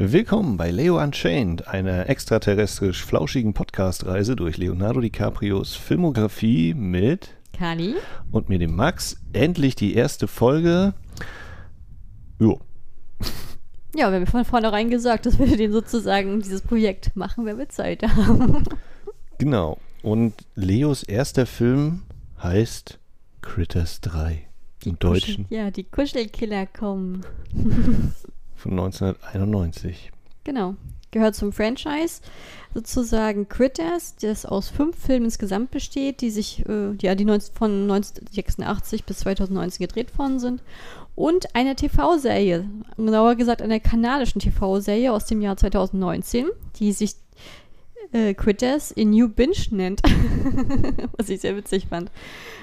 Willkommen bei Leo Unchained, einer extraterrestrisch flauschigen Podcast-Reise durch Leonardo DiCaprios Filmografie mit Kali und mir dem Max. Endlich die erste Folge. Jo. Ja, wir haben von vornherein gesagt, dass wir den sozusagen dieses Projekt machen, wenn wir Zeit haben. Genau. Und Leos erster Film heißt Critters 3. Im Deutschen. Ja, die Kuschelkiller kommen. Von 1991. Genau. Gehört zum Franchise. Sozusagen Critters, das aus fünf Filmen insgesamt besteht, die sich, äh, ja, die 19, von 1986 bis 2019 gedreht worden sind. Und eine TV-Serie, genauer gesagt einer kanadischen TV-Serie aus dem Jahr 2019, die sich äh, Critters in New Binge nennt. Was ich sehr witzig fand.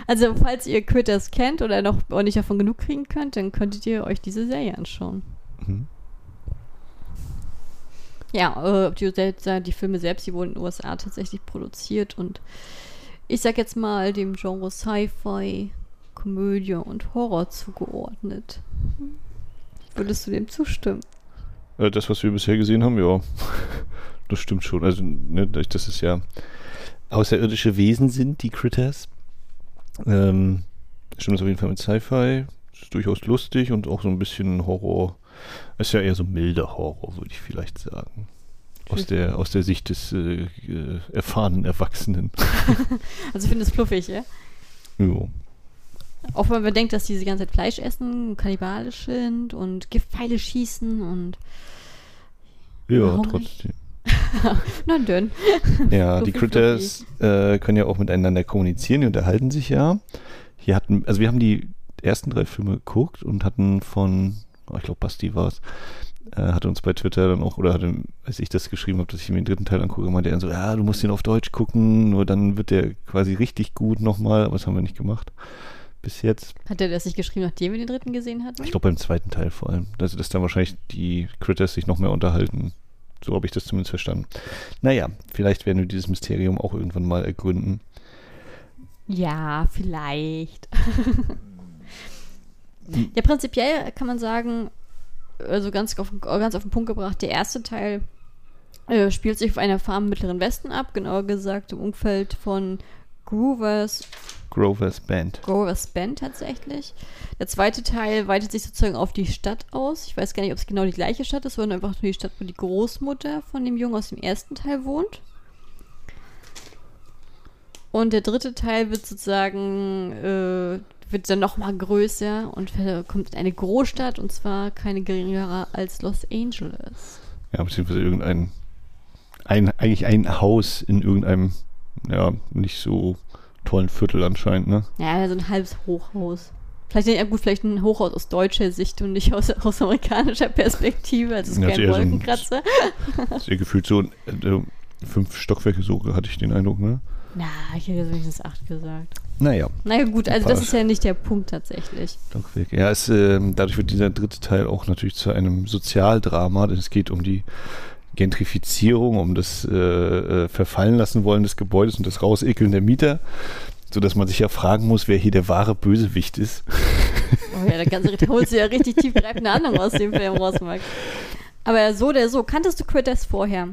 Also, falls ihr Critters kennt oder noch nicht davon genug kriegen könnt, dann könntet ihr euch diese Serie anschauen. Mhm. Ja, äh, die, die Filme selbst, die wurden in den USA tatsächlich produziert und ich sag jetzt mal dem Genre Sci-Fi, Komödie und Horror zugeordnet. Würdest du dem zustimmen? Äh, Das, was wir bisher gesehen haben, ja. Das stimmt schon. Also, ne, dass es ja außerirdische Wesen sind, die Critters. Ähm, stimmt das auf jeden Fall mit Sci-Fi. Ist durchaus lustig und auch so ein bisschen Horror. Ist ja eher so milder Horror, würde ich vielleicht sagen. Aus der, aus der Sicht des äh, äh, erfahrenen Erwachsenen. Also ich finde es fluffig, ja? jo. Auch wenn man denkt, dass die die ganze Zeit Fleisch essen, kannibalisch sind und Giftpfeile schießen und Ja, trotzdem. na dünn. Ja, die Fluffy, Critters äh, können ja auch miteinander kommunizieren, die unterhalten sich ja. Hier hatten, also wir haben die ersten drei Filme geguckt und hatten von, ich glaube Basti war es, äh, hatte uns bei Twitter dann auch, oder hatte, als ich das geschrieben habe, dass ich mir den dritten Teil angucke, meinte er so, ja, du musst den auf Deutsch gucken, nur dann wird der quasi richtig gut nochmal, aber das haben wir nicht gemacht. Bis jetzt. Hat er das nicht geschrieben, nachdem wir den dritten gesehen hatten? Ich glaube beim zweiten Teil vor allem. Also, dass dann wahrscheinlich die Critters sich noch mehr unterhalten. So habe ich das zumindest verstanden. Naja, vielleicht werden wir dieses Mysterium auch irgendwann mal ergründen. Ja, vielleicht. ja, prinzipiell kann man sagen, also ganz auf, ganz auf den Punkt gebracht, der erste Teil äh, spielt sich auf einer Farm im Mittleren Westen ab, genauer gesagt im Umfeld von Groovers, Grover's Band. Grover's Band tatsächlich. Der zweite Teil weitet sich sozusagen auf die Stadt aus. Ich weiß gar nicht, ob es genau die gleiche Stadt ist, sondern einfach nur die Stadt, wo die Großmutter von dem Jungen aus dem ersten Teil wohnt. Und der dritte Teil wird sozusagen, äh, wird dann nochmal größer und kommt in eine Großstadt und zwar keine geringere als Los Angeles. Ja, beziehungsweise irgendein, ein, eigentlich ein Haus in irgendeinem, ja, nicht so tollen Viertel anscheinend, ne? Ja, so ein halbes Hochhaus. Vielleicht, ja gut, vielleicht ein Hochhaus aus deutscher Sicht und nicht aus, aus amerikanischer Perspektive. Also es ist Ja, kein eher so ein- Wolkenkratzer. Ist ja gefühlt so äh, fünf Stockwerke so, hatte ich den Eindruck, ne? Na, ich hätte jetzt wenigstens acht gesagt. Naja, Naja, gut, also das ist ja nicht der Punkt tatsächlich. Ja, es, ähm, dadurch wird dieser dritte Teil auch natürlich zu einem Sozialdrama, denn es geht um die Gentrifizierung, um das äh, äh, Verfallen lassen wollen des Gebäudes und das Rausekeln der Mieter, sodass man sich ja fragen muss, wer hier der wahre Bösewicht ist. Oh ja, da kannst du, da holst du ja richtig tiefgreifende Ahnung aus dem Film raus, Max. Aber so oder so, kanntest du Critters vorher?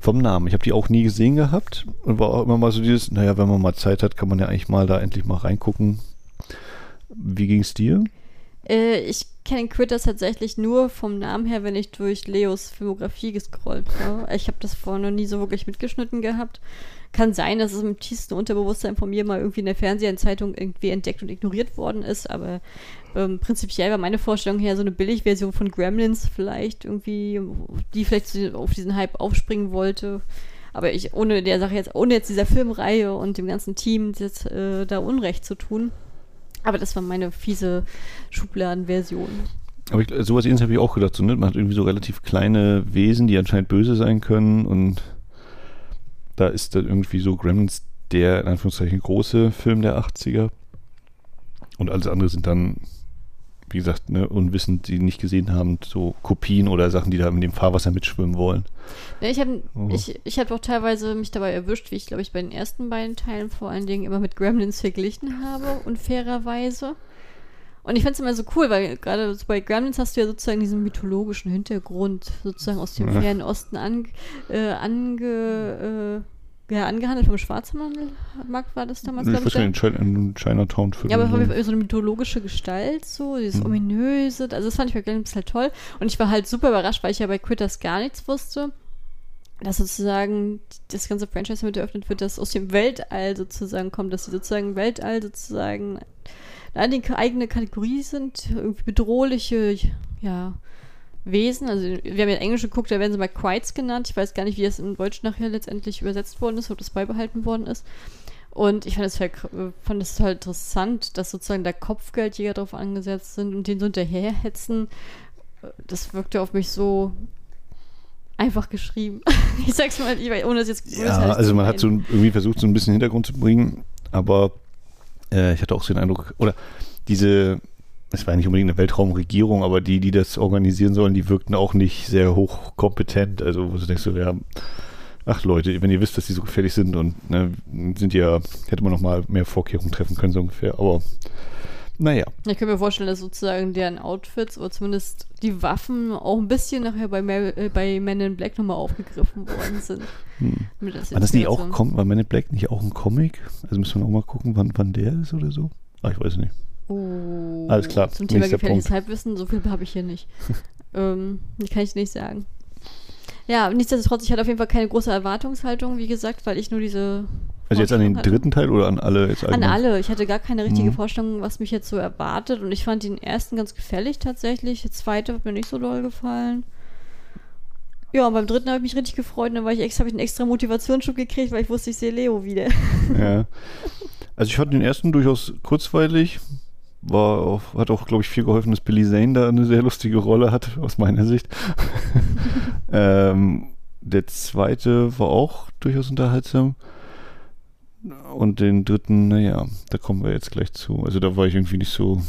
Vom Namen. Ich habe die auch nie gesehen gehabt und war auch immer mal so dieses, naja, wenn man mal Zeit hat, kann man ja eigentlich mal da endlich mal reingucken. Wie ging es dir? Äh, ich kenne Critters tatsächlich nur vom Namen her, wenn ich durch Leos Filmografie gescrollt habe. Ich habe das vorher noch nie so wirklich mitgeschnitten gehabt. Kann sein, dass es im tiefsten Unterbewusstsein von mir mal irgendwie in der Fernsehzeitung irgendwie entdeckt und ignoriert worden ist, aber ähm, prinzipiell war meine Vorstellung her so eine Billigversion von Gremlins vielleicht irgendwie, die vielleicht auf diesen Hype aufspringen wollte. Aber ich, ohne der Sache jetzt, ohne jetzt dieser Filmreihe und dem ganzen Team jetzt äh, da Unrecht zu tun. Aber das war meine fiese Schubladenversion. Aber ich, sowas ähnliches habe ich auch gedacht. So, ne? Man hat irgendwie so relativ kleine Wesen, die anscheinend böse sein können. Und da ist dann irgendwie so Gremlins der in Anführungszeichen große Film der 80er. Und alles andere sind dann, wie gesagt, ne, unwissend, die nicht gesehen haben, so Kopien oder Sachen, die da in dem Fahrwasser mitschwimmen wollen. Ja, ich habe Oh. ich, ich hab auch teilweise mich dabei erwischt, wie ich, glaube ich, bei den ersten beiden Teilen vor allen Dingen immer mit Gremlins verglichen habe, unfairerweise. Und ich finde es immer so cool, weil gerade so bei Gremlins hast du ja sozusagen diesen mythologischen Hintergrund sozusagen aus dem Ja. fernen Osten an, äh, ange, äh, ja, angehandelt vom Schwarzmarkt war das damals, glaube weiß ich. gar nicht, in in Chinatown-Film. Ja, aber jeden so. Eine mythologische Gestalt, so, dieses Mhm. ominöse, also das fand ich bei Gremlins halt toll. Und ich war halt super überrascht, weil ich ja bei Critters gar nichts wusste, dass sozusagen das ganze Franchise damit eröffnet wird, dass aus dem Weltall sozusagen kommt, dass sie sozusagen Weltall sozusagen eine eigene Kategorie sind, irgendwie bedrohliche, ja, Wesen. Also wir haben ja in Englisch geguckt, da werden sie mal Quites genannt. Ich weiß gar nicht, wie das im Deutsch nachher letztendlich übersetzt worden ist, ob das beibehalten worden ist. Und ich fand es halt, fand es halt interessant, dass sozusagen da Kopfgeldjäger drauf angesetzt sind und den so hinterherhetzen. Das wirkte auf mich so einfach geschrieben. ich sag's mal, ich, weiß, ohne das jetzt Ja, also man hat so irgendwie versucht, so ein bisschen Hintergrund zu bringen, aber äh, ich hatte auch so den Eindruck, oder diese, es war nicht unbedingt eine Weltraumregierung, aber die, die das organisieren sollen, die wirkten auch nicht sehr hochkompetent. Also, wo du denkst, so, ja, ach Leute, wenn ihr wisst, dass die so gefährlich sind und ne, sind ja, hätte man noch mal mehr Vorkehrungen treffen können, so ungefähr. Aber naja, Ich kann mir vorstellen, dass sozusagen deren Outfits oder zumindest die Waffen auch ein bisschen nachher bei, Mar äh, bei Men in Black nochmal aufgegriffen worden sind. hm. Als war das nicht auch, war Man in Black nicht auch ein Comic? Also müssen wir auch mal gucken, wann, wann der ist oder so. Ah, ich weiß nicht. Oh, Alles klar, Zum Thema gefährliches Punkt. Halbwissen, so viel habe ich hier nicht. ähm, kann ich nicht sagen. Ja, nichtsdestotrotz, ich hatte auf jeden Fall keine große Erwartungshaltung, wie gesagt, weil ich nur diese. Also jetzt an den hatte. dritten Teil oder an alle jetzt An alle. Ich hatte gar keine richtige Mhm. Vorstellung, was mich jetzt so erwartet. Und ich fand den ersten ganz gefällig tatsächlich. Der zweite hat mir nicht so doll gefallen. Ja, und beim dritten habe ich mich richtig gefreut. Dann war ich extra, habe ich einen extra Motivationsschub gekriegt, weil ich wusste, ich sehe Leo wieder. Ja. Also ich fand den ersten durchaus kurzweilig. War auch, hat auch, glaube ich, viel geholfen, dass Billy Zane da eine sehr lustige Rolle hat, aus meiner Sicht. ähm, der zweite war auch durchaus unterhaltsam. Und den dritten, naja, da kommen wir jetzt gleich zu. Also da war ich irgendwie nicht so.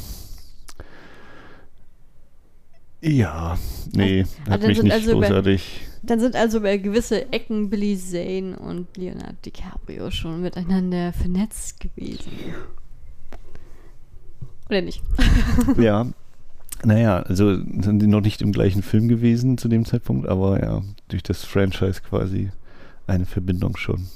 Ja, nee, Ah, hat mich sind nicht also bei- großartig. Dann sind also bei gewisse Ecken Billy Zane und Leonardo DiCaprio schon miteinander vernetzt gewesen. Oder nicht? Ja. Naja, also sind die noch nicht im gleichen Film gewesen zu dem Zeitpunkt, aber ja, durch das Franchise quasi eine Verbindung schon.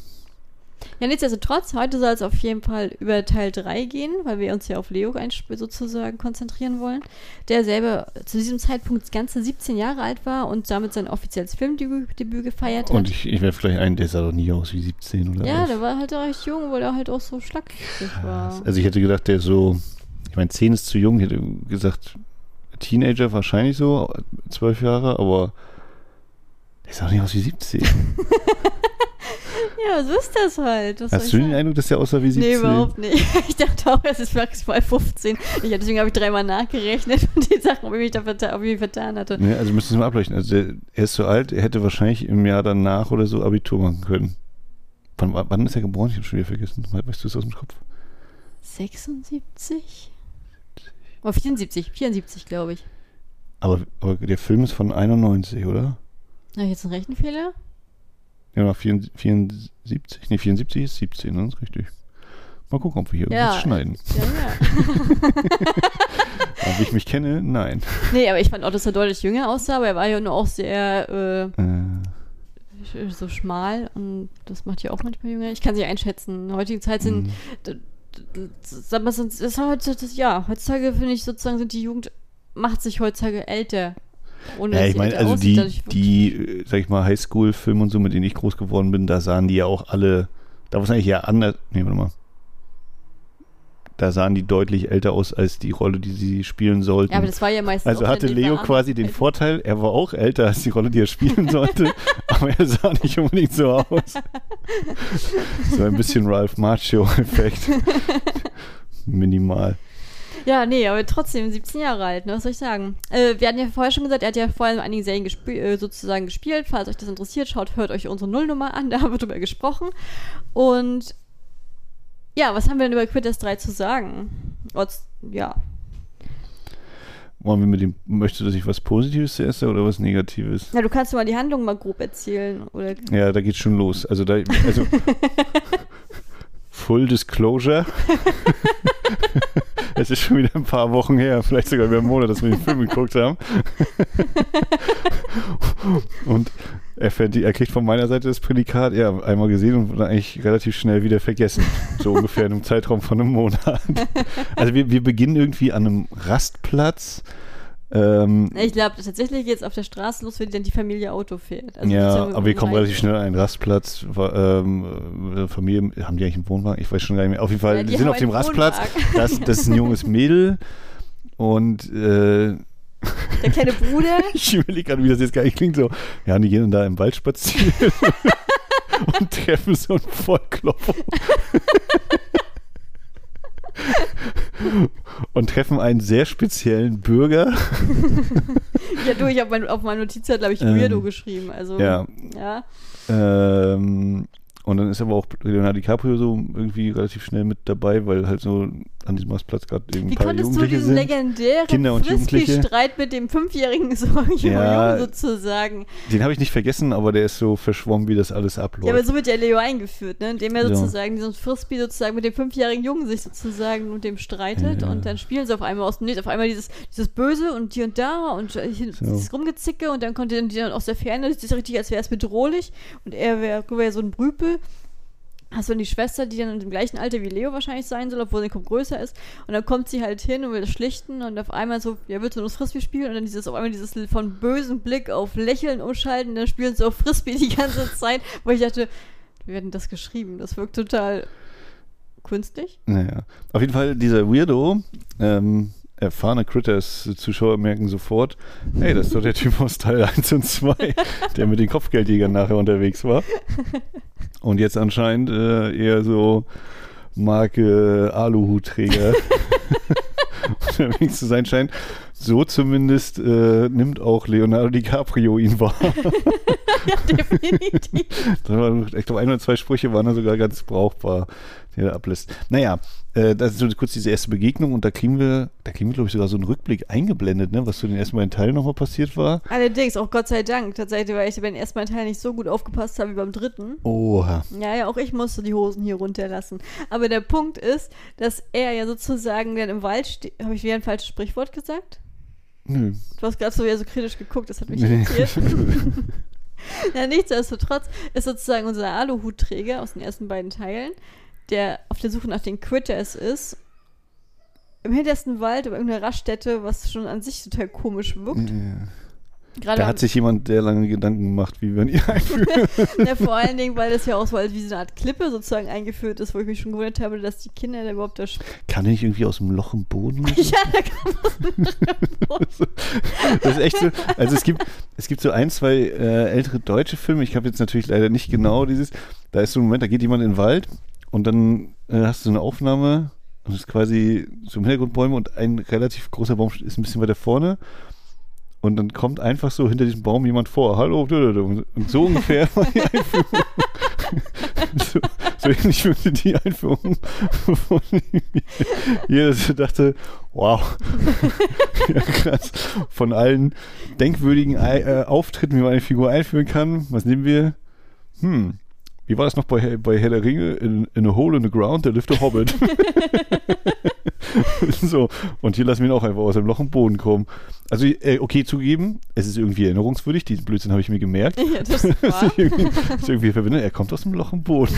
Ja, nichtsdestotrotz, heute soll es auf jeden Fall über Teil 3 gehen, weil wir uns ja auf Leo sozusagen konzentrieren wollen, der selber zu diesem Zeitpunkt ganze 17 Jahre alt war und damit sein offizielles Filmdebüt Debüt gefeiert hat. Und ich, ich werfe gleich ein, der sah doch nie aus wie 17 oder ja, was. der war halt recht jung, weil er halt auch so schlackig war. Also ich hätte gedacht, der so, ich meine, 10 ist zu jung, ich hätte gesagt, Teenager wahrscheinlich so, 12 Jahre, aber der sah doch nicht aus wie 17. Ja, so ist das halt. Was Hast du den sagen? Eindruck, dass der aussah wie 17? Nee, überhaupt nicht. Ich dachte auch, es ist maximal 15. Ich, deswegen habe ich dreimal nachgerechnet und die Sachen, ob ich mich da verta ob ich mich vertan hatte. Ja, also müssen wir mal ableuchten. Also der, er ist so alt, er hätte wahrscheinlich im Jahr danach oder so Abitur machen können. Wann, wann ist er geboren? Ich habe schon wieder vergessen. Weißt du es aus dem Kopf? 76? Oh, 74. 74, glaube ich. Aber, aber der Film ist von 91, oder? Habe ich jetzt einen Rechenfehler? Ja, nach 74, nee, 74 ist 17, ne? Das ist richtig. Mal gucken, ob wir hier Ja. irgendwas schneiden. Ja, ja. Wie ich mich kenne, nein. nee, aber ich fand auch, dass er deutlich jünger aussah, aber er war ja nur auch sehr äh, Äh, so schmal und das macht ja auch manchmal jünger. Ich kann sie einschätzen. In der heutigen Zeit sind mh. Sag mal, sonst ist das, ja, heutzutage finde ich sozusagen sind die Jugend macht sich heutzutage älter. Ohne ja, ich meine, also aussieht, die, die, sag ich mal, Highschool-Filme und so, mit denen ich groß geworden bin, da sahen die ja auch alle, da war es eigentlich ja anders, nee, warte mal. Da sahen die deutlich älter aus als die Rolle, die sie spielen sollten. Ja, aber das war ja meistens Also hatte Leo quasi den Vorteil, er war auch älter als die Rolle, die er spielen sollte, aber er sah nicht unbedingt so aus. So ein bisschen Ralph Macchio-Effekt. Minimal. Ja, nee, aber trotzdem 17 Jahre alt, ne? Was soll ich sagen? Äh, wir hatten ja vorher schon gesagt, er hat ja vorher in einigen Serien gespie äh, sozusagen gespielt. Falls euch das interessiert, schaut, hört euch unsere Nullnummer an, da haben wir drüber gesprochen. Und ja, was haben wir denn über Quitters 3 zu sagen? Ja. Wollen wir mit dem, möchtest du, dass ich was Positives zuerst sage oder was Negatives? Ja, du kannst mal die Handlung mal grob erzählen. Oder Ja, da geht's schon los. Also da, also Full Disclosure. es ist schon wieder ein paar Wochen her, vielleicht sogar über einen Monat, dass wir den Film geguckt haben. und er, er kriegt von meiner Seite das Prädikat, ja, einmal gesehen und wurde eigentlich relativ schnell wieder vergessen. So ungefähr in einem Zeitraum von einem Monat. Also wir, wir beginnen irgendwie an einem Rastplatz. Ähm, Ich glaube, tatsächlich geht es auf der Straße los, wenn dann die Familie Auto fährt. Also ja, aber wir kommen rein- relativ schnell an einen Rastplatz. Ähm, äh, Familie, haben die eigentlich einen Wohnwagen? Ich weiß schon gar nicht mehr. Auf jeden Fall, Ja, die sind auf dem einen Rastplatz. Wohnwagen. Das, das ist ein junges Mädel. Und äh, Der kleine Bruder. ich überlege gerade, wie das jetzt gar nicht klingt. So, ja, die gehen dann da im Wald spazieren und treffen so einen Vollklopper. und treffen einen sehr speziellen Bürger. ja, du, ich habe mein, auf meinem Notizzettel, glaube ich, Ähm, Weirdo geschrieben. Also, ja. ja. Ähm, und dann ist aber auch Leonardo DiCaprio so irgendwie relativ schnell mit dabei, weil halt so an diesem Rastplatz gerade eben Wie ein paar konntest du Jugendliche diesen sind. legendären Kinder und Jugendliche. Frisbee-Streit mit dem fünfjährigen so Ja. Jungen sozusagen? Den habe ich nicht vergessen, aber der ist so verschwommen, wie das alles abläuft. Ja, aber so wird ja Leo eingeführt, ne? indem er So. sozusagen diesen Frisbee sozusagen mit dem fünfjährigen Jungen sich sozusagen und dem streitet Ja. und dann spielen sie auf einmal aus dem Nichts, auf einmal dieses, dieses Böse und hier und da und äh, hier, So. dieses Rumgezicke und dann konnte die dann aus der Ferne, das ist richtig, als wäre es bedrohlich und er wäre wär so ein Brüpel. Hast du dann die Schwester, die dann im gleichen Alter wie Leo wahrscheinlich sein soll, obwohl sie kaum größer ist. Und dann kommt sie halt hin und will das schlichten und auf einmal so, ja, willst du nur das Frisbee spielen? Und dann dieses, auf einmal dieses von bösem Blick auf Lächeln umschalten, und dann spielen sie auf Frisbee die ganze Zeit, wo ich dachte, wie werden das geschrieben? Das wirkt total künstlich. Naja. Auf jeden Fall, dieser Weirdo, ähm, erfahrene Critters-Zuschauer merken sofort, hey, das ist doch der Typ aus Teil 1 und 2, der mit den Kopfgeldjägern nachher unterwegs war. Und jetzt anscheinend äh, eher so Marke Aluhutträger unterwegs zu sein scheint. So zumindest äh, nimmt auch Leonardo DiCaprio ihn wahr. ja, definitiv. War, ich glaube, ein oder zwei Sprüche waren da sogar ganz brauchbar, die er ablässt. Naja, äh, das ist so kurz diese erste Begegnung und da kriegen wir, da kriegen wir, glaube ich, sogar so einen Rückblick eingeblendet, ne, was zu den ersten beiden Teilen nochmal passiert war. Allerdings, auch Gott sei Dank, tatsächlich, weil ich beim ersten Mal Teil nicht so gut aufgepasst habe wie beim dritten. Oha. Ja, ja, auch ich musste die Hosen hier runterlassen. Aber der Punkt ist, dass er ja sozusagen dann im Wald steht. Habe ich wieder ein falsches Sprichwort gesagt? Nö. Du hast gerade so wieder so kritisch geguckt, das hat mich Nee. irritiert. ja, nichtsdestotrotz ist sozusagen unser Aluhutträger aus den ersten beiden Teilen, der auf der Suche nach den Critters ist, im hintersten Wald über irgendeiner Raststätte, was schon an sich total komisch wirkt. Ja. Gerade Da hat sich jemand sehr lange Gedanken gemacht, wie wir ihn einführen. Ja, vor allen Dingen, weil das ja auch so als wie so eine Art Klippe sozusagen eingeführt ist, wo ich mich schon gewundert habe, dass die Kinder da überhaupt da Kann er nicht irgendwie aus dem Loch im Boden? Ja, da kann Das ist echt so. Also es gibt, es gibt so ein, zwei äh, ältere deutsche Filme. Ich habe jetzt natürlich leider nicht genau dieses. Da ist so ein Moment, da geht jemand in den Wald und dann äh, hast du eine Aufnahme und es ist quasi so im Hintergrund Bäume und ein relativ großer Baum ist ein bisschen weiter vorne. Und dann kommt einfach so hinter diesem Baum jemand vor. Hallo, und so ungefähr war die Einführung. so, so ähnlich wirkte die Einführung. Von jeder dachte, wow, ja, krass. Von allen denkwürdigen äh, Auftritten, wie man eine Figur einführen kann, was nehmen wir? Hm, wie war das noch bei, bei Herr der Ringe? In, in a hole in the ground, there lived a hobbit. so, und hier lassen wir ihn auch einfach aus dem Loch im Boden kommen. Also, äh, okay, zugeben, es ist irgendwie erinnerungswürdig, diesen Blödsinn habe ich mir gemerkt. Ja, das ist irgendwie, ist irgendwie verbindet. Er kommt aus dem Loch im Boden.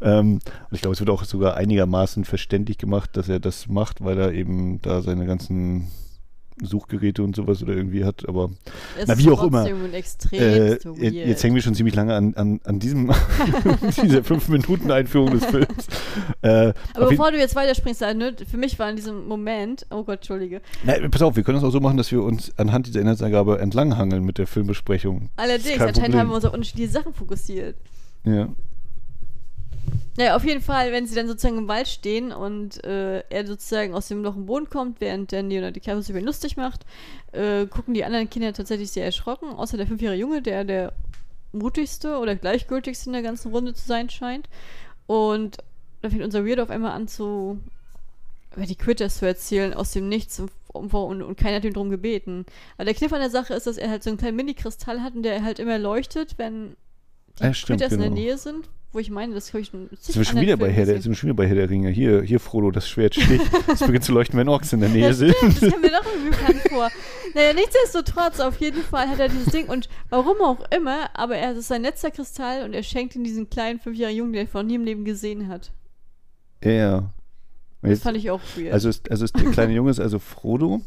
ähm, und ich glaube, es wird auch sogar einigermaßen verständlich gemacht, dass er das macht, weil er eben da seine ganzen Suchgeräte und sowas oder irgendwie hat. Aber Es Na, wie auch immer. äh, jetzt, hängen wir schon ziemlich lange an, an, an diesem, dieser fünf Minuten Einführung des Films. Äh, Aber bevor du jetzt weiterspringst, ne, für mich war in diesem Moment, oh Gott, Entschuldige, Na, pass auf, wir können es auch so machen, dass wir uns anhand dieser Inhaltsangabe entlanghangeln mit der Filmbesprechung. allerdings, anscheinend haben wir uns auf unterschiedliche Sachen fokussiert. Ja. Naja, auf jeden Fall, wenn sie dann sozusagen im Wald stehen und äh, er sozusagen aus dem Loch im Boden kommt, während der Leonardo DiCaprio sich über ihn lustig macht, äh, gucken die anderen Kinder tatsächlich sehr erschrocken, außer der fünfjährige Junge, der der mutigste oder gleichgültigste in der ganzen Runde zu sein scheint. Und da fängt unser Weirdo auf einmal an zu über die Critters zu erzählen aus dem Nichts und, und, und keiner hat ihn drum gebeten. Aber der Kniff an der Sache ist, dass er halt so einen kleinen Mini-Kristall hat und der halt immer leuchtet, wenn die Ja, stimmt, Critters in genau. der Nähe sind, wo ich meine, das habe ich schon Sind wir schon wieder bei Herr der, sind wir schon wieder bei Herr der Ringe. Hier, hier, Frodo, das Schwert sticht. Es beginnt zu leuchten, wenn Orks in der Nähe sind. stimmt, das kommt mir doch irgendwie bekannt vor. Naja, nichtsdestotrotz, auf jeden Fall hat er dieses Ding und warum auch immer, aber er das ist sein letzter Kristall und er schenkt ihn diesen kleinen fünfjährigen Jungen, den er von nie im Leben gesehen hat. Ja, ja. Das Jetzt, fand ich auch weird. also, ist, also ist der kleine Junge ist also Frodo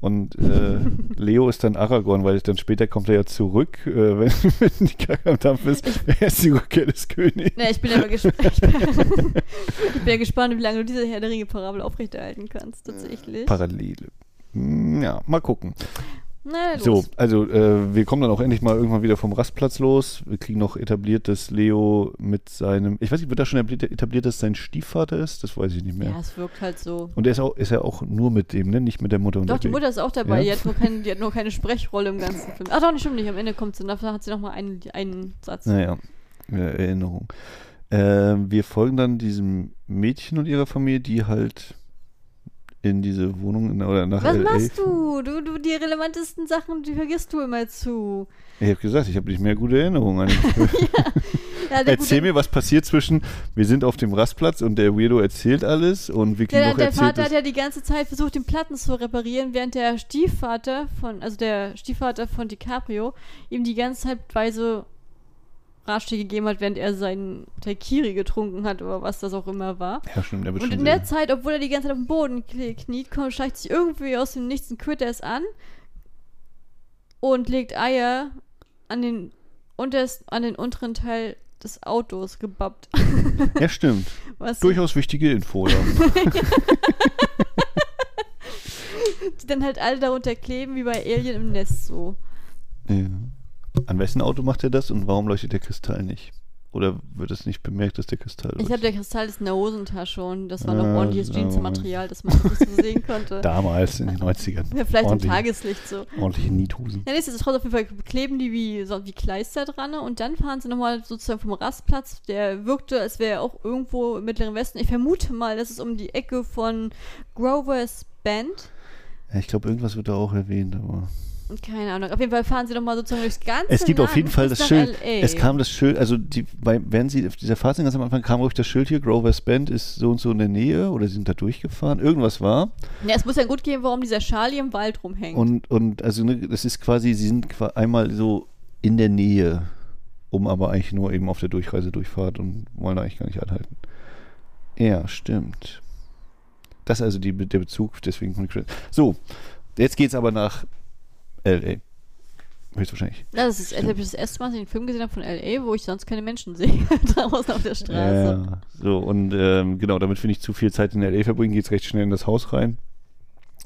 und äh, Leo ist dann Aragorn, weil dann später kommt er ja zurück, äh, wenn, wenn die Kacke am Dampf ist. Er ist die Rückkehr des Königs. Na, ich bin mal gespannt. ich, bin, ja gespannt, wie lange du diese Herr der Ringe-Parabel aufrechterhalten kannst, tatsächlich. Parallele. Hm, Ja, mal gucken. Na. So, also äh, wir kommen dann auch endlich mal irgendwann wieder vom Rastplatz los. Wir kriegen noch etabliert, dass Leo mit seinem, ich weiß nicht, wird da schon etabliert, dass sein Stiefvater ist? Das weiß ich nicht mehr. Ja, es wirkt halt so. Und er ist, auch, ist ja auch nur mit dem, ne? Nicht mit der Mutter und Doch, die Mutter ist auch dabei. Ja? Die, hat nur kein, die hat nur keine Sprechrolle im ganzen Film. Ach doch, nicht stimmt nicht. Am Ende kommt sie, dafür hat sie noch mal einen, einen Satz. Naja, äh, Erinnerung. Äh, wir folgen dann diesem Mädchen und ihrer Familie, die halt in diese Wohnung in, oder nach Was LA. machst du? du? Du, die relevantesten Sachen, die vergisst du immer zu. Ich habe gesagt, ich habe nicht mehr gute Erinnerungen an. Ja, der Erzähl mir, was passiert zwischen, wir sind auf dem Rastplatz und der Weirdo erzählt alles und wir kriegen Der, noch der erzählt, Vater hat ja die ganze Zeit versucht, den Platten zu reparieren, während der Stiefvater von, also der Stiefvater von DiCaprio, ihm die ganze Zeit weise Ratschläge gegeben hat, während er seinen Taikiri getrunken hat oder was das auch immer war. ja, stimmt, der wird Und in der Zeit, obwohl er die ganze Zeit auf dem Boden knie- kniet, kommt, schleicht sich irgendwie aus dem Nichts ein Critters an und legt Eier an den, unterst, an den unteren Teil des Autos gebappt. Ja, stimmt. Was Durchaus wichtige Info, ja. die dann halt alle darunter kleben, wie bei Alien im Nest so. ja. An wessen Auto macht er das und warum leuchtet der Kristall nicht? Oder wird es nicht bemerkt, dass der Kristall Ich leuchtet? glaube, der Kristall ist in der Hosentasche und das war noch Ah, ordentliches. Jeansmaterial, dass man das nicht so sehen konnte. Damals, in den 90ern. Ja, vielleicht im Tageslicht so. Ordentliche Niethosen. Ja, nichtsdestotrotz auf jeden Fall kleben die wie, so, wie Kleister dran ne? und dann fahren sie nochmal sozusagen vom Rastplatz. Der wirkte, als wäre er auch irgendwo im Mittleren Westen. Ich vermute mal, das ist um die Ecke von Grovers Band. Ja, ich glaube, irgendwas wird da auch erwähnt, aber. Keine Ahnung. Auf jeden Fall fahren sie nochmal sozusagen durchs ganze Es gibt auf Land jeden Fall das Schild. LA. Es kam das Schild, also die, bei, während sie auf dieser Fahrt sind, ganz am Anfang kam ruhig das Schild hier, Grover's Band ist so und so in der Nähe oder sie sind da durchgefahren. Irgendwas war. Ja, es muss ja gut gehen, warum dieser Charlie im Wald rumhängt. Und, und also ne, das ist quasi, sie sind einmal so in der Nähe, um aber eigentlich nur eben auf der Durchreise durchfahrt und wollen eigentlich gar nicht anhalten. Ja, stimmt. Das ist also die, der Bezug, deswegen. So, jetzt geht's aber nach L.A. Höchstwahrscheinlich. das ist das, das erste Mal, dass ich den Film gesehen habe von L.A., wo ich sonst keine Menschen sehe. draußen auf der Straße. Ja, so, und ähm, genau, damit wir nicht zu viel Zeit in L.A. verbringen, geht's recht schnell in das Haus rein.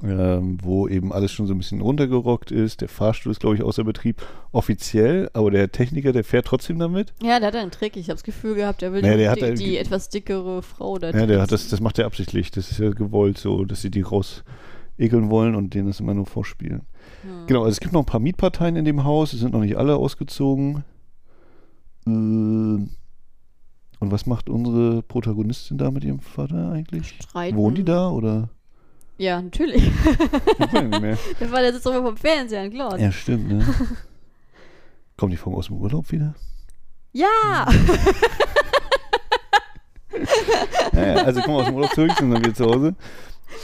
Ähm, wo eben alles schon so ein bisschen runtergerockt ist. Der Fahrstuhl ist, glaube ich, außer Betrieb offiziell, aber der Techniker, der fährt trotzdem damit. Ja, der hat einen Trick. Ich habe das Gefühl gehabt, er will die, der hat die, halt- die etwas dickere Frau da Ja, der hat das, das macht er absichtlich. Das ist ja gewollt so, dass sie die raus ekeln wollen und denen das immer nur vorspielen. Hm. Genau, also es gibt noch ein paar Mietparteien in dem Haus, es sind noch nicht alle ausgezogen. Ähm, und was macht unsere Protagonistin da mit ihrem Vater eigentlich? Streiten. Wohnen die da oder? Ja, natürlich. Ich weiß nicht mehr. Der war der sitzt immer vom Fernseher, klar. Ja, stimmt, ne? Kommen die von aus dem Urlaub wieder? Ja! Ja, ja, also kommen aus dem Urlaub zurück, sind dann wieder zu Hause.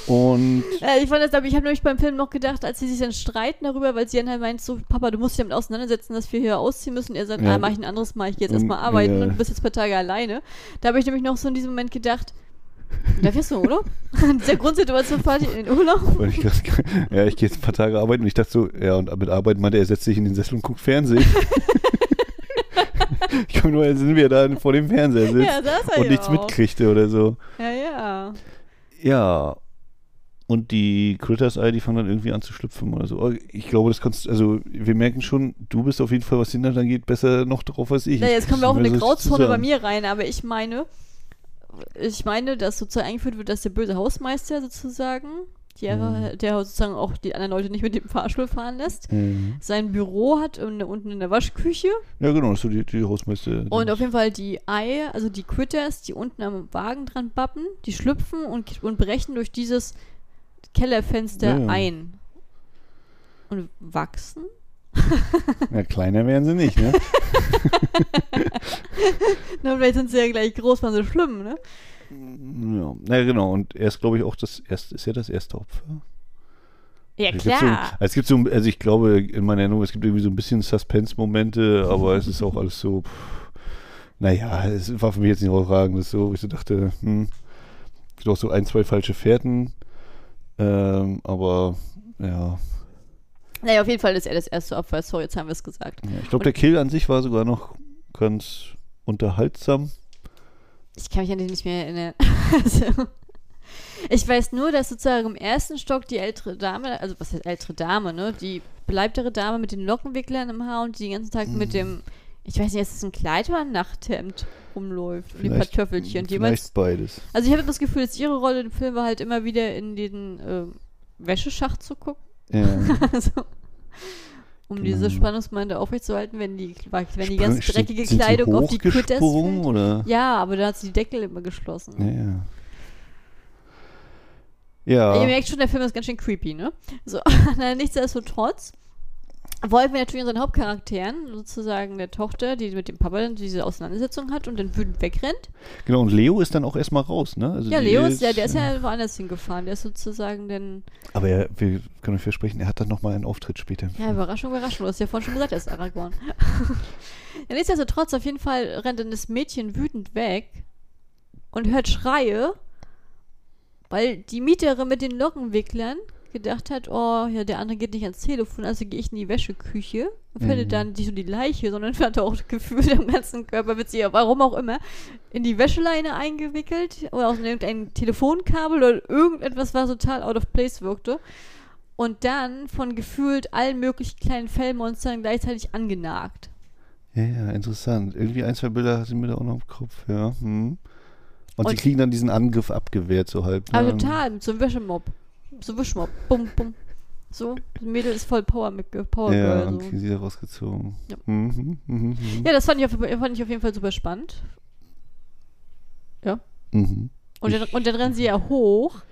Und Äh, ich fand das, aber ich habe nämlich beim Film noch gedacht, als sie sich dann streiten darüber, weil sie dann halt meint, so, Papa, du musst dich damit auseinandersetzen, dass wir hier ausziehen müssen. Er sagt, Ja. ah, mach ich ein anderes Mal, ich gehe jetzt erstmal arbeiten ja. und du bist jetzt ein paar Tage alleine. Da habe ich nämlich noch so in diesem Moment gedacht, da fährst du in Urlaub? In dieser Grundsituation fahrt ihr in den Urlaub? ich grad, ja, ich gehe jetzt ein paar Tage arbeiten und ich dachte so, ja, und mit Arbeiten meinte er, er setzt sich in den Sessel und guckt Fernsehen. ich komme nur, sind wir da vor dem Fernseher sitzt Ja, und nichts auch. mitkriegte oder so. Ja, ja. Ja. Und die Critters Eye, die fangen dann irgendwie an zu schlüpfen oder so. Ich glaube, das kannst also wir merken schon, du bist auf jeden Fall, was Kinder dann geht, besser noch drauf als ich. Ja, jetzt kommen wir auch in eine Grauzone bei mir rein, aber ich meine, ich meine, dass sozusagen eingeführt wird, dass der böse Hausmeister sozusagen, die Mhm. der sozusagen auch die anderen Leute nicht mit dem Fahrstuhl fahren lässt, Mhm. sein Büro hat und unten in der Waschküche Ja, genau, das ist so die, die Hausmeister. und auf jeden Fall die Ei, also die Critters, die unten am Wagen dran bappen, die schlüpfen und, und brechen durch dieses Kellerfenster Ja, ja. ein und wachsen. Ja, kleiner wären sie nicht, ne? Na, vielleicht sind sie ja gleich groß, waren so schlimm, ne? Ja, na genau. Und er ist, glaube ich, auch das erste, ist er das erste Opfer? Ja, Es gibt so, klar. es gibt so, also ich glaube, in meiner Erinnerung, es gibt irgendwie so ein bisschen Suspense-Momente, aber es ist auch alles so, pff, naja, es war für mich jetzt nicht herausragendes so, wo ich so dachte, hm, es gibt auch so ein, zwei falsche Fährten, ähm, aber ja, Naja, auf jeden Fall ist er das erste Opfer. So, jetzt haben wir es gesagt. ja ich glaube, der Kill an sich war sogar noch ganz unterhaltsam. Ich kann mich an den nicht mehr erinnern. also, ich weiß nur, dass sozusagen im ersten Stock die ältere Dame, also was heißt ältere Dame, ne? Die beleibtere Dame mit den Lockenwicklern im Haar und die den ganzen Tag mit dem, ich weiß nicht, ist es ein Kleid oder ein Nachthemd rumläuft und die Vielleicht- Kartoffelchen. Vielleicht beides. also ich habe das Gefühl, dass ihre Rolle im Film war halt immer wieder in den äh, Wäscheschacht zu gucken. Ja. Also, um Genau. diese Spannungsmomente aufrechtzuhalten, wenn die, wenn die Sprang- ganz sind- dreckige sind Kleidung auf die Critters fällt. oder? Ja, aber da hat sie die Deckel immer geschlossen. Ja, ja. Ihr Ja, merkt schon, der Film ist ganz schön creepy, ne? So, nichtsdestotrotz wollen wir natürlich unseren Hauptcharakteren, sozusagen der Tochter, die mit dem Papa diese Auseinandersetzung hat und dann wütend wegrennt. genau. Und Leo ist dann auch erstmal raus, ne? Also Ja, Leo ist, ja, der ist ja woanders hingefahren. Der ist sozusagen dann, Aber er, wir können euch versprechen, er hat dann nochmal einen Auftritt später. ja. Überraschung, Überraschung, du hast ja vorhin schon gesagt, er ist Aragorn. ja, nichtsdestotrotz, auf jeden Fall rennt dann das Mädchen wütend weg und hört Schreie, weil die Mieterin mit den Lockenwicklern gedacht hat, oh, ja, der andere geht nicht ans Telefon, also gehe ich in die Wäscheküche und findet Mhm. dann nicht nur die Leiche, sondern hat auch gefühlt am ganzen Körper, wird sie, ja, warum auch immer, in die Wäscheleine eingewickelt oder aus irgendein Telefonkabel oder irgendetwas, was total out of place wirkte. Und dann von gefühlt allen möglichen kleinen Fellmonstern gleichzeitig angenagt. Ja, ja, interessant. Irgendwie ein, zwei Bilder sind mir da auch noch im Kopf, ja. Hm. Und, sie Und- kriegen dann diesen Angriff abgewehrt, so halb. ne? Aber total, mit so einem Wäschemob. So Wischmob. Bum, bum. So, das Mädel ist voll Power mit Power Ja, Girl. und So. kriegen sie da rausgezogen. Ja. Mhm, mhm, mhm. Ja, das fand ich, auf, fand ich auf jeden Fall super spannend. Mhm. Und dann, und dann rennen sie ja hoch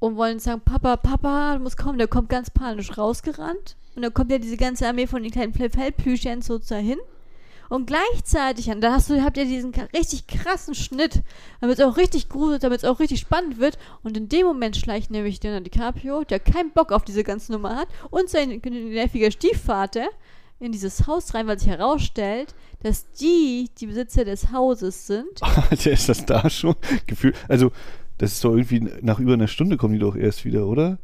und wollen sagen, Papa, Papa, du musst kommen. Der kommt ganz panisch rausgerannt. Und dann kommt ja diese ganze Armee von den kleinen Fellplüschchen so dahin. Und gleichzeitig, und da hast du, habt ihr diesen richtig krassen Schnitt, damit es auch richtig gruselig, damit es auch richtig spannend wird. Und in dem Moment schleicht nämlich Leonardo DiCaprio, der keinen Bock auf diese ganze Nummer hat, und sein nerviger Stiefvater in dieses Haus rein, weil sich herausstellt, dass die die Besitzer des Hauses sind. Alter, ist das da schon? Gefühl. Also, das ist doch irgendwie nach über einer Stunde kommen die doch erst wieder, oder?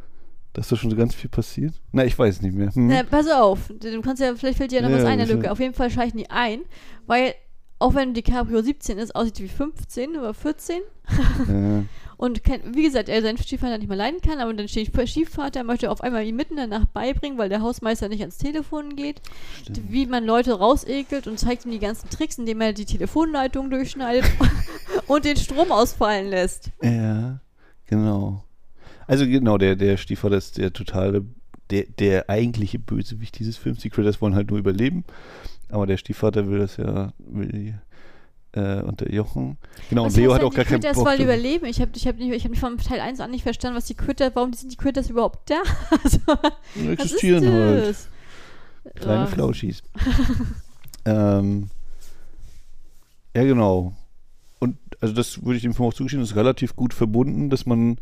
Da ist doch schon so ganz viel passiert. Na, ich weiß nicht mehr. Hm. Na, pass auf, du kannst ja, vielleicht fällt dir ja noch Ja, was ein, der. Lücke. Auf jeden Fall schleichen die ein, weil auch wenn DiCaprio 17 ist, aussieht wie 15 oder 14 Ja. und kein, wie gesagt, er seinen Stiefvater nicht mehr leiden kann, aber dann steht Stiefvater, möchte auf einmal ihm mitten Nacht beibringen, weil der Hausmeister nicht ans Telefon geht, Stimmt. wie man Leute rausekelt und zeigt ihm die ganzen Tricks, indem er die Telefonleitung durchschneidet und den Strom ausfallen lässt. Ja, genau. Also genau, der, der Stiefvater ist der totale, der, der eigentliche Bösewicht dieses Films. Die Critters wollen halt nur überleben, aber der Stiefvater will das ja, will die, äh, unterjochen. Genau, Was und Leo hat auch gar die keinen Critters Bock. wollen drauf. überleben. Ich habe ich hab nicht, ich hab von Teil 1 an nicht verstanden, was die Critters, warum sind die Critters überhaupt da? Also, Die was existieren ist halt. Kleine Ja. Flauschis. ähm, ja, genau. Und also das würde ich dem Film auch zugestehen, das ist relativ gut verbunden, dass man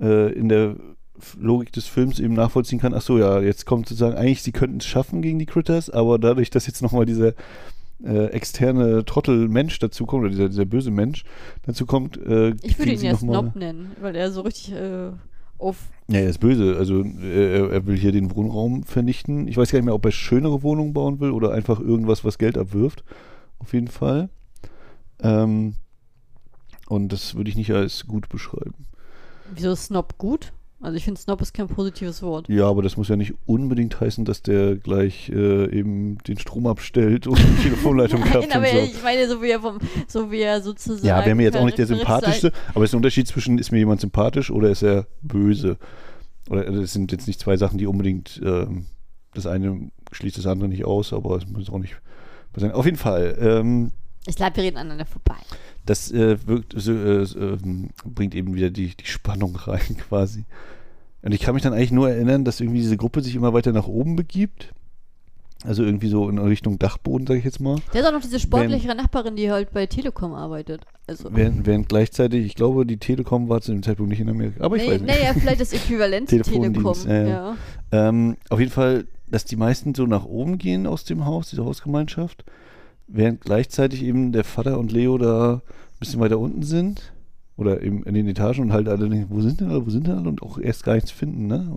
äh, in der Logik des Films eben nachvollziehen kann, ach so, ja, jetzt kommt sozusagen, eigentlich, sie könnten es schaffen gegen die Critters, aber dadurch, dass jetzt nochmal dieser äh, externe Trottel-Mensch dazu kommt, oder dieser, dieser böse Mensch dazu kommt, äh, Ich würde ihn ja Snob nennen, weil er so richtig äh, auf. Ja, er ist böse. Also äh, er, er will hier den Wohnraum vernichten. Ich weiß gar nicht mehr, ob er schönere Wohnungen bauen will oder einfach irgendwas, was Geld abwirft. Auf jeden Fall. Ähm, und das würde ich nicht als gut beschreiben. Wieso ist Snob gut? Also ich finde Snob ist kein positives Wort. Ja, aber das muss ja nicht unbedingt heißen, dass der gleich äh, eben den Strom abstellt und die Telefonleitung Nein, aber und so. ich meine, so wie er vom, so wie er sozusagen. Ja, wäre mir jetzt auch nicht der sympathischste, aber es ist ein Unterschied zwischen, ist mir jemand sympathisch oder ist er böse? Oder das sind jetzt nicht zwei Sachen, die unbedingt, ähm, das eine schließt das andere nicht aus, aber es muss auch nicht sein. Auf jeden Fall, ähm, Ich glaube, wir reden aneinander vorbei. Das äh, wirkt, äh, ähm, bringt eben wieder die, die Spannung rein quasi. Und ich kann mich dann eigentlich nur erinnern, dass irgendwie diese Gruppe sich immer weiter nach oben begibt Also irgendwie so in Richtung Dachboden, sag ich jetzt mal. Der ist auch noch diese sportlichere Nachbarin, die halt bei Telekom arbeitet. Also, Während, während gleichzeitig, ich glaube, die Telekom war zu dem Zeitpunkt nicht in Amerika. Aber ich nee, weiß nicht. naja, vielleicht das Äquivalent Telekom. ja, Ja. Ähm, auf jeden Fall, dass die meisten so nach oben gehen aus dem Haus, diese Hausgemeinschaft, während gleichzeitig eben der Vater und Leo da ein bisschen weiter unten sind. Oder eben in den Etagen und halt alle denken, wo sind denn alle, wo sind denn alle? Und auch erst gar nichts finden, ne?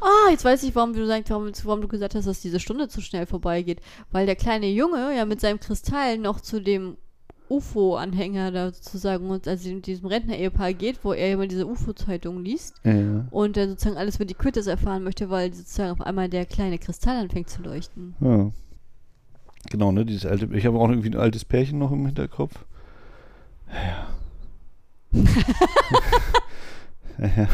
Ah, jetzt weiß ich, warum du, sagst, warum, warum du gesagt hast, dass diese Stunde zu schnell vorbeigeht. Weil der kleine Junge ja mit seinem Kristall noch zu dem UFO-Anhänger da sozusagen, und also in diesem Rentner-Ehepaar geht, wo er immer diese UFO-Zeitung liest Ja, und dann sozusagen alles über die Critters erfahren möchte, weil sozusagen auf einmal der kleine Kristall anfängt zu leuchten. Ja. Genau, ne? Dieses alte. Ich habe auch irgendwie ein altes Pärchen noch im Hinterkopf. Ja. ja.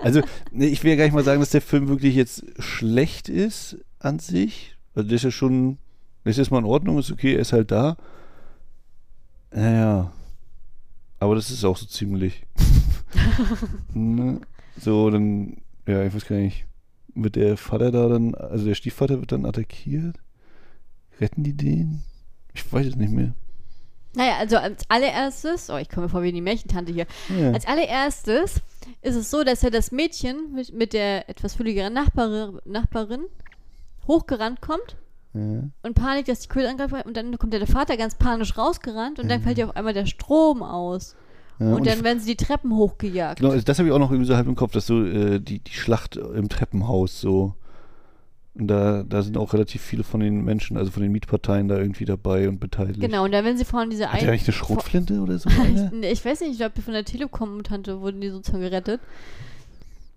Also, ne, ich will ja gar nicht mal sagen, dass der Film wirklich jetzt schlecht ist an sich. Also, der ist ja schon. Der ist erstmal in Ordnung, ist okay, er ist halt da. Naja. Aber das ist auch so ziemlich. ne? So, dann. Ja, ich weiß gar nicht. Wird der Vater da dann. Also, der Stiefvater wird dann attackiert? Retten die den? Ich weiß es nicht mehr. Naja, also als allererstes, oh, ich komme vor wie die Märchentante hier. Ja. Als allererstes ist es so, dass ja das Mädchen mit, mit der etwas fülligeren Nachbarin, Nachbarin hochgerannt kommt ja. und Panik, dass die Köder angreifen und dann kommt ja der Vater ganz panisch rausgerannt und dann fällt ja auf einmal der Strom aus. Ja, und dann ich- werden sie die Treppen hochgejagt. Genau, also das habe ich auch noch irgendwie so halb im Kopf, dass so äh, die, die Schlacht im Treppenhaus so. Und da, da sind auch relativ viele von den Menschen, also von den Mietparteien da irgendwie dabei und beteiligt. Genau, und dann werden sie vorne diese Hat der eigentlich eine Schrotflinte oder so? Nee, Ich weiß nicht, ich glaube, von der Telekom-Tante wurden die sozusagen gerettet.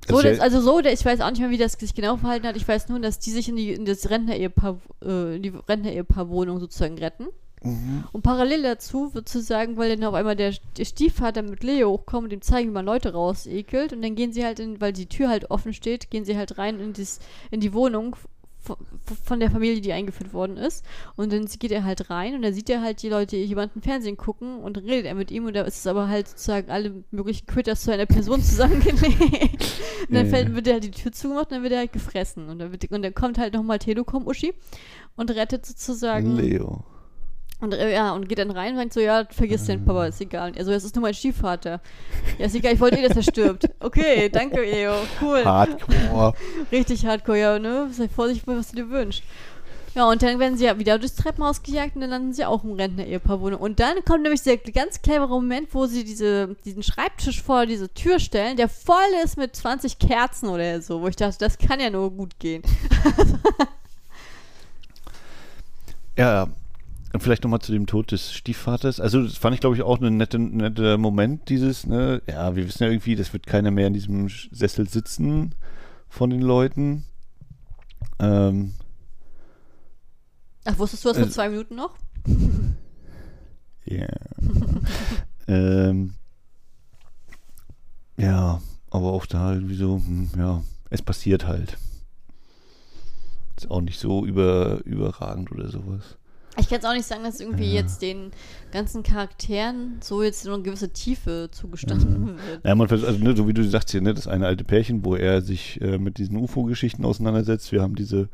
Also So, das, also so, ich weiß auch nicht mehr, wie das sich genau verhalten hat. Ich weiß nur, dass die sich in die in das Rentner-Ehepaar, äh, in die Rentner-Ehepaar-Wohnung sozusagen retten. Mhm. Und parallel dazu sozusagen, weil dann auf einmal der, der Stiefvater mit Leo hochkommt und ihm zeigen, wie man Leute rausekelt. Und dann gehen sie halt in, weil die Tür halt offen steht, gehen sie halt rein in, dies, in die Wohnung von, der Familie, die eingeführt worden ist. Und dann geht er halt rein und dann sieht er halt die Leute jemanden Fernsehen gucken und redet er mit ihm und da ist es aber halt sozusagen alle möglichen Critters zu einer Person zusammengelegt. und dann fällt, wird er halt die Tür zugemacht und dann wird er halt gefressen. Und dann, wird, und dann kommt halt nochmal Telekom-Uschi und rettet sozusagen. Leo. Und äh, ja, und geht dann rein und sagt so, ja, vergiss den Papa, ist egal. Also, es ist nur mein Stiefvater. Ja, ist egal, ich wollte eh, dass er stirbt. Okay, danke, Leo. Cool. Hardcore. Richtig hardcore, ja, ne? Sei vorsichtig, was du dir wünschst. Ja, und dann werden sie ja wieder durchs Treppenhaus gejagt und dann landen sie auch im Rentner-Ehepaar-Wohnung. Und dann kommt nämlich der ganz clevere Moment, wo sie diese, diesen Schreibtisch vor diese Tür stellen, der voll ist mit 20 Kerzen oder so, wo ich dachte, das kann ja nur gut gehen. Ja, Und vielleicht nochmal zu dem Tod des Stiefvaters. Also, das fand ich, glaube ich, auch ein netter nette Moment, dieses, ne? Ja, wir wissen ja irgendwie, das wird keiner mehr in diesem Sessel sitzen von den Leuten. Ähm, Ach, wusstest du das vor Also- zwei Minuten noch? Ja. ähm, ja, aber auch da irgendwie so, hm, ja, es passiert halt. Ist auch nicht so über, überragend oder sowas. Ich kann es auch nicht sagen, dass irgendwie Ja. jetzt den ganzen Charakteren so jetzt nur eine gewisse Tiefe zugestanden wird. Ja, man, also, ne, so wie du sagst hier, ne, das eine alte Pärchen, wo er sich äh, mit diesen UFO-Geschichten auseinandersetzt. Wir haben diese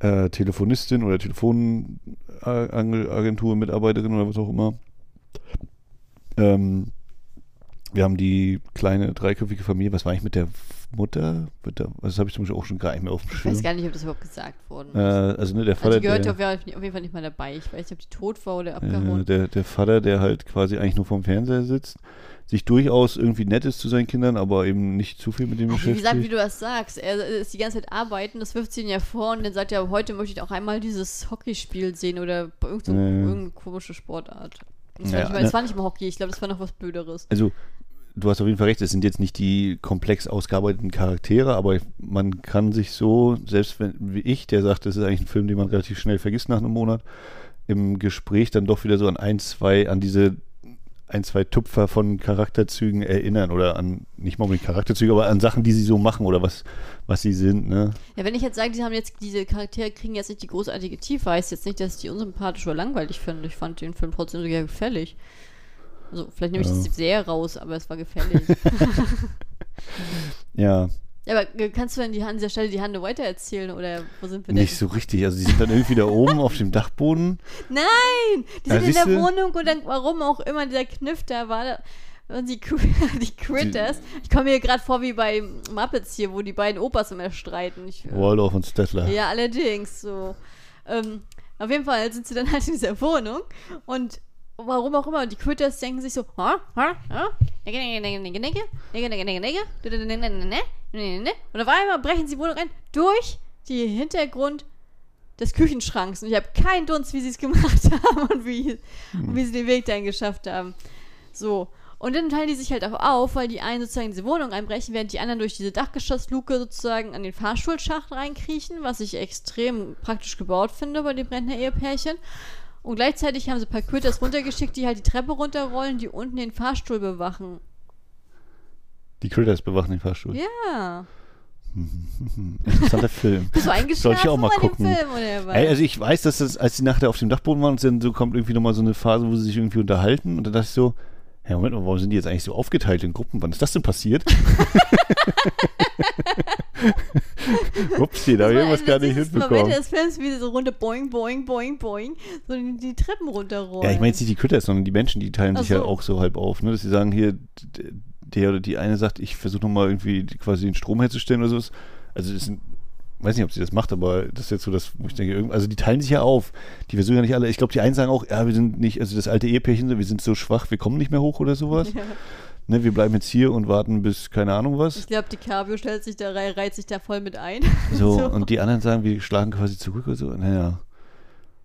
äh, Telefonistin oder Telefonagentur-Mitarbeiterin oder was auch immer. Ähm, wir haben die kleine dreiköpfige Familie. Was war eigentlich mit der Mutter? Wird da, das habe ich zum Beispiel auch schon gar nicht mehr auf dem Ich Schirm. weiß gar nicht, ob das überhaupt gesagt worden ist. Äh, also ne, der also Vater, die gehört der, auf, auf jeden Fall nicht mal dabei. Ich weiß nicht, ob die tot war oder äh, abgehauen. der, der Vater, der halt quasi eigentlich nur vorm Fernseher sitzt, sich durchaus irgendwie nett ist zu seinen Kindern, aber eben nicht zu viel mit dem Ach, wie beschäftigt. gesagt, wie du das sagst, er ist die ganze Zeit arbeiten, das wirft sie ihn ja vor und dann sagt er, heute möchte ich auch einmal dieses Hockeyspiel sehen oder irgend so, Ja, ja. irgendeine komische Sportart. Das war, Ja, nicht mal, ne. das war nicht mal Hockey, ich glaube, das war noch was Blöderes. also du hast auf jeden Fall recht, es sind jetzt nicht die komplex ausgearbeiteten Charaktere, aber man kann sich so, selbst wenn, wie ich, der sagt, das ist eigentlich ein Film, den man relativ schnell vergisst nach einem Monat, im Gespräch dann doch wieder so an ein, zwei, an diese ein, zwei Tupfer von Charakterzügen erinnern oder an, nicht mal unbedingt Charakterzüge, aber an Sachen, die sie so machen oder was, was sie sind, ne? Ja, wenn ich jetzt sage, die haben jetzt, diese Charaktere kriegen jetzt nicht die großartige Tiefe, heißt jetzt nicht, dass ich die unsympathisch oder langweilig finde. Ich fand den Film trotzdem sogar gefällig. Also, vielleicht nehme ich das sehr raus, aber es war gefällig. Ja. Aber äh, kannst du an, die, an dieser Stelle die Hand weiter erzählen oder wo sind wir Nicht so richtig. Also, sie sind dann irgendwie da oben auf dem Dachboden. Nein! Die Ja, sind in der? Wohnung und dann, warum auch immer dieser Kniff da war, und die, die Critters. Ich komme mir gerade vor wie bei Muppets hier, wo die beiden Opas immer streiten. Ich, Waldorf und Stettler. Ja, allerdings so. Ähm, auf jeden Fall sind sie dann halt in dieser Wohnung und warum auch immer. Und die Critters denken sich so, ha, ha, ha, und auf einmal brechen sie wohl rein durch die Hintergrund des Küchenschranks. Und ich habe keinen Dunst, wie sie es gemacht haben und wie, und wie sie den Weg dahin geschafft haben. So. Und dann teilen die sich halt auch auf, weil die einen sozusagen in diese Wohnung einbrechen, während die anderen durch diese Dachgeschossluke sozusagen an den Fahrstuhlschacht reinkriechen, was ich extrem praktisch gebaut finde bei den Rentner-Ehepärchen. Und gleichzeitig haben sie ein paar Critters runtergeschickt, die halt die Treppe runterrollen, die unten den Fahrstuhl bewachen. Die Critters bewachen den Fahrstuhl. Ja. Interessanter Film. Bist du eingeschlafen Sollte ich auch mal gucken. Film, oder was? Ey, also ich weiß, dass das, als sie nachher auf dem Dachboden waren, und dann so kommt irgendwie nochmal so eine Phase, wo sie sich irgendwie unterhalten und dann dachte ich so, ja, Moment mal, warum sind die jetzt eigentlich so aufgeteilt in Gruppen? Wann ist das denn passiert? Upsi, da habe ich irgendwas gar nicht Moment mitbekommen. des Films, wie sie so runter boing, boing, boing, boing, so die, die Treppen runterrollen. Ja, ich meine jetzt nicht die Critters, sondern die Menschen, die teilen Ach sich ja so. auch so halb auf, ne? Dass sie sagen, hier, der oder die eine sagt, ich versuche nochmal irgendwie quasi den Strom herzustellen oder so. Also das sind, weiß nicht, ob sie das macht, aber das ist jetzt so das, wo ich denke, also die teilen sich ja auf. Die versuchen ja nicht alle, ich glaube, die einen sagen auch, ja, wir sind nicht, also das alte Ehepärchen, wir sind so schwach, wir kommen nicht mehr hoch oder sowas. Ja. Ne, wir bleiben jetzt hier und warten bis keine Ahnung was. Ich glaube, DiCaprio stellt sich da rein, reiht sich da voll mit ein. So, und die anderen sagen, wir schlagen quasi zurück oder so. Naja.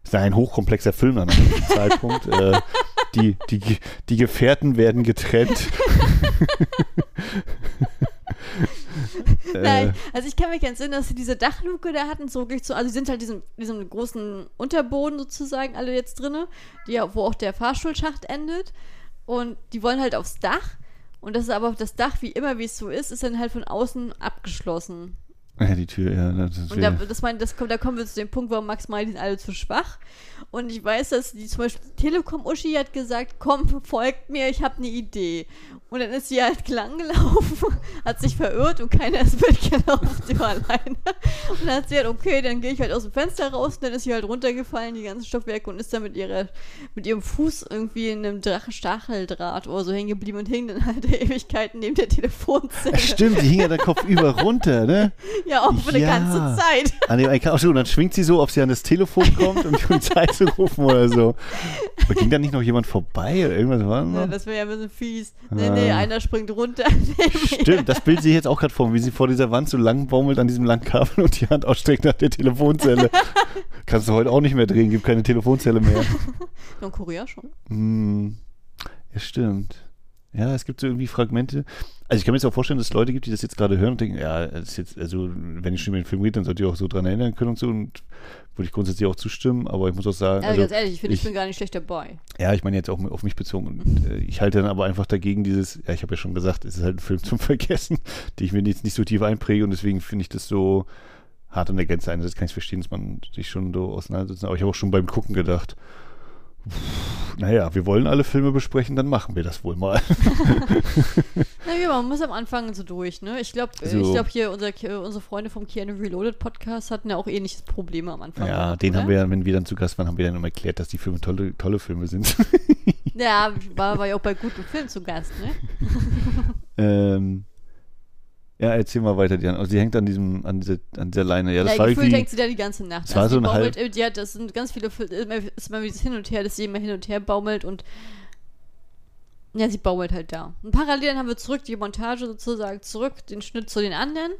Ist ja ein hochkomplexer Film an diesem Zeitpunkt. Äh, die, die, die Gefährten werden getrennt. äh, Nein, also ich kann mich entsinnen, dass sie diese Dachluke da hatten, so wirklich so, also sie sind halt diesem, diesem großen Unterboden sozusagen alle jetzt drinne, die, ja- wo auch der Fahrstuhlschacht endet. Und die wollen halt aufs Dach. Und das ist aber das Dach, wie immer, wie es so ist, ist dann halt von außen abgeschlossen. ja, die Tür, ja. Das ist Und da, das mein, das kommt, da kommen wir zu dem Punkt, warum Max meint, die sind alle zu schwach. Und ich weiß, dass die zum Beispiel Telekom-Uschi hat gesagt, komm, folgt mir, ich habe eine Idee. Und dann ist sie halt langgelaufen, hat sich verirrt und keiner ist mitgelaufen, sie war alleine. Und dann hat sie halt, okay, dann gehe ich halt aus dem Fenster raus und dann ist sie halt runtergefallen, die ganzen Stockwerke und ist dann mit, ihrer, mit ihrem Fuß irgendwie in einem Drachenstacheldraht oder so hängen geblieben und hing dann halt Ewigkeiten neben der Telefonzelle. Stimmt, die hing ja der Kopf über runter, ne? Ja, auch für eine Ja. ganze Zeit. An dem, so, und dann schwingt sie so, ob sie an das Telefon kommt, um die Polizei zu rufen oder so. Aber ging da nicht noch jemand vorbei oder irgendwas war Ja, das wäre ja ein bisschen fies. Nee, nee, Ah. einer springt runter. Stimmt, das Bild sehe ich jetzt auch gerade vor, wie sie vor dieser Wand so lang baumelt an diesem langen Kabel und die Hand ausstreckt nach der Telefonzelle. Kannst du heute auch nicht mehr drehen, gibt keine Telefonzelle mehr. In Korea schon. Hm, ja, stimmt. Ja, es gibt so irgendwie Fragmente. Also ich kann mir jetzt auch vorstellen, dass es Leute gibt, die das jetzt gerade hören und denken, ja, das ist jetzt, also wenn ich schon über den Film rede, dann sollt ihr auch so dran erinnern können und so und würde ich grundsätzlich auch zustimmen, aber ich muss auch sagen, Also, also, ganz ehrlich, ich finde, ich, ich- bin gar nicht schlecht dabei. ja, ich meine jetzt auch auf mich bezogen. Und, äh, ich halte dann aber einfach dagegen dieses, ja, ich habe ja schon gesagt, es ist halt ein Film zum Vergessen, den ich mir jetzt nicht so tief einpräge und deswegen finde ich das so hart an der Grenze. Einerseits kann ich verstehen, dass man sich schon so auseinandersetzt, aber ich habe auch schon beim Gucken gedacht, pff, naja, wir wollen alle Filme besprechen, dann machen wir das wohl mal. Na ja, man muss am Anfang so durch, ne? Ich glaube, So. ich glaube hier unser, unsere Freunde vom Keanu Reloaded Podcast hatten ja auch ähnliches Problem am Anfang. ja, gehabt, den oder? haben wir, wenn wir dann zu Gast waren, haben wir dann immer erklärt, dass die Filme tolle, tolle Filme sind. Ja, war, war ja auch bei guten Filmen zu Gast, ne? ähm, ja, erzähl mal weiter, Diana. Also sie hängt an diesem, an dieser, an dieser Leine. Ja, das ja, war gefühlt hängt sie da die ganze Nacht. Es war so die eine baumelt, äh, die hat, das sind ganz viele, immer, ist immer dieses Hin und Her, dass sie immer hin und her baumelt und ja, sie baumelt halt da. Und parallel dann haben wir zurück die Montage sozusagen, zurück den Schnitt zu den anderen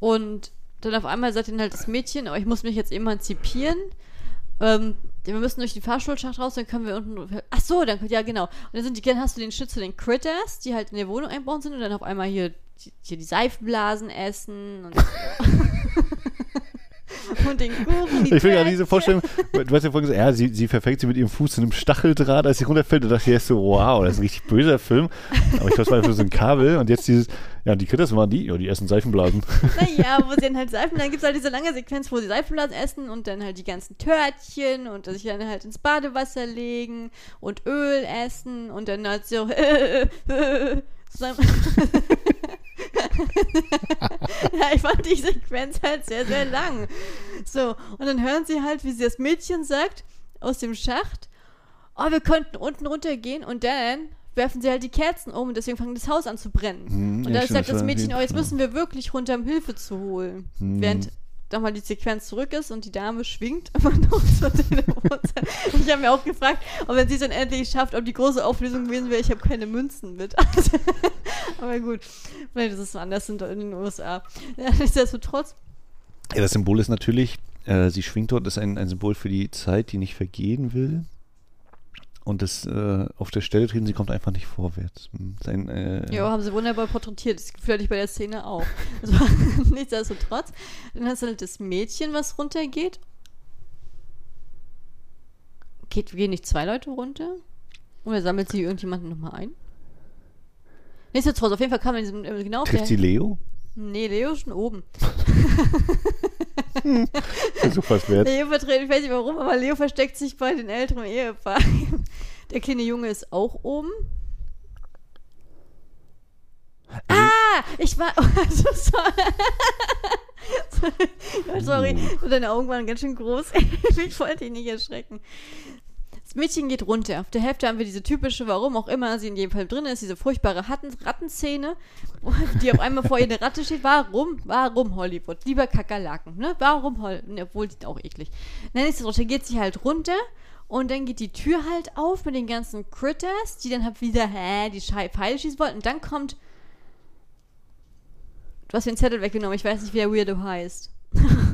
und dann auf einmal sagt dann halt das Mädchen, oh, ich muss mich jetzt emanzipieren. Ähm, wir müssen durch die Fahrstuhlschacht raus, dann können wir unten. Ach so, dann ja genau. Und dann sind die, dann hast du den Schnitt zu den Critters, die halt in der Wohnung einbauen sind und dann auf einmal hier, hier die Seifenblasen essen und, und den Kuchen. Ich will so Törtchen. vorstellen, du hast ja vorhin gesagt, ja, sie, sie verfängt sie mit ihrem Fuß in einem Stacheldraht, als sie runterfällt. Da dachte ich so, wow, das ist ein richtig böser Film. Aber ich glaube, es war einfach so ein Kabel. Und jetzt dieses, ja, die Critters waren die, ja, die essen Seifenblasen. Naja, wo sie dann halt Seifen, dann gibt es halt diese lange Sequenz, wo sie Seifenblasen essen und dann halt die ganzen Törtchen und sich dann halt ins Badewasser legen und Öl essen und dann halt so. ja, ich fand die Sequenz halt sehr, sehr lang. So, und dann hören sie halt, wie sie das Mädchen sagt, aus dem Schacht, oh, wir könnten unten runtergehen und dann werfen sie halt die Kerzen um und deswegen fängt das Haus an zu brennen. Hm, und ja, stimmt, sagt das Mädchen, oh, jetzt müssen wir wirklich runter, um Hilfe zu holen. Hm. Während dann mal die Sequenz zurück ist und die Dame schwingt aber noch. Und ich habe mir auch gefragt, ob wenn sie es dann endlich schafft, ob die große Auflösung gewesen wäre, ich habe keine Münzen mit. aber gut, vielleicht ist es anders in, den USA. Nichtsdestotrotz, Ja, das Symbol ist natürlich, äh, sie schwingt dort, ist ein, ein Symbol für die Zeit, die nicht vergehen will. Und das äh, auf der Stelle treten, sie kommt einfach nicht vorwärts. Hm, ist ein, äh, Ja, haben sie wunderbar porträtiert. Das Gefühl hatte ich bei der Szene auch. Also, nichtsdestotrotz. Dann hast du halt das Mädchen, was runtergeht. Geht, gehen nicht zwei Leute runter? Oder sammelt sie irgendjemanden nochmal ein? Nichtsdestotrotz, auf jeden Fall kam man in diesem, äh, genau Trifft sie Leo? Nee, Leo ist schon oben. Versuch was wert. Leo vertritt, ich weiß nicht warum, aber Leo versteckt sich bei den älteren Ehepaaren. Der kleine Junge ist auch oben. Ah, ich war. Also, sorry. sorry, deine Augen waren ganz schön groß. ich wollte dich nicht erschrecken. Das Mädchen geht runter. Auf der Hälfte haben wir diese typische, warum auch immer sie in jedem Fall drin ist, diese furchtbare Ratten Rattenszene, die auf einmal vor ihr eine Ratte steht. Warum? Warum Hollywood? Lieber Kakerlaken, ne? Warum Hollywood? Ne, obwohl, die auch eklig. Nein, nichtsdestotrotz, dann geht sie halt runter und dann geht die Tür halt auf mit den ganzen Critters, die dann halt wieder, hä, die Pfeile schießen wollten. Und dann kommt. Du hast den Zettel weggenommen, ich weiß nicht, wie der Weirdo heißt.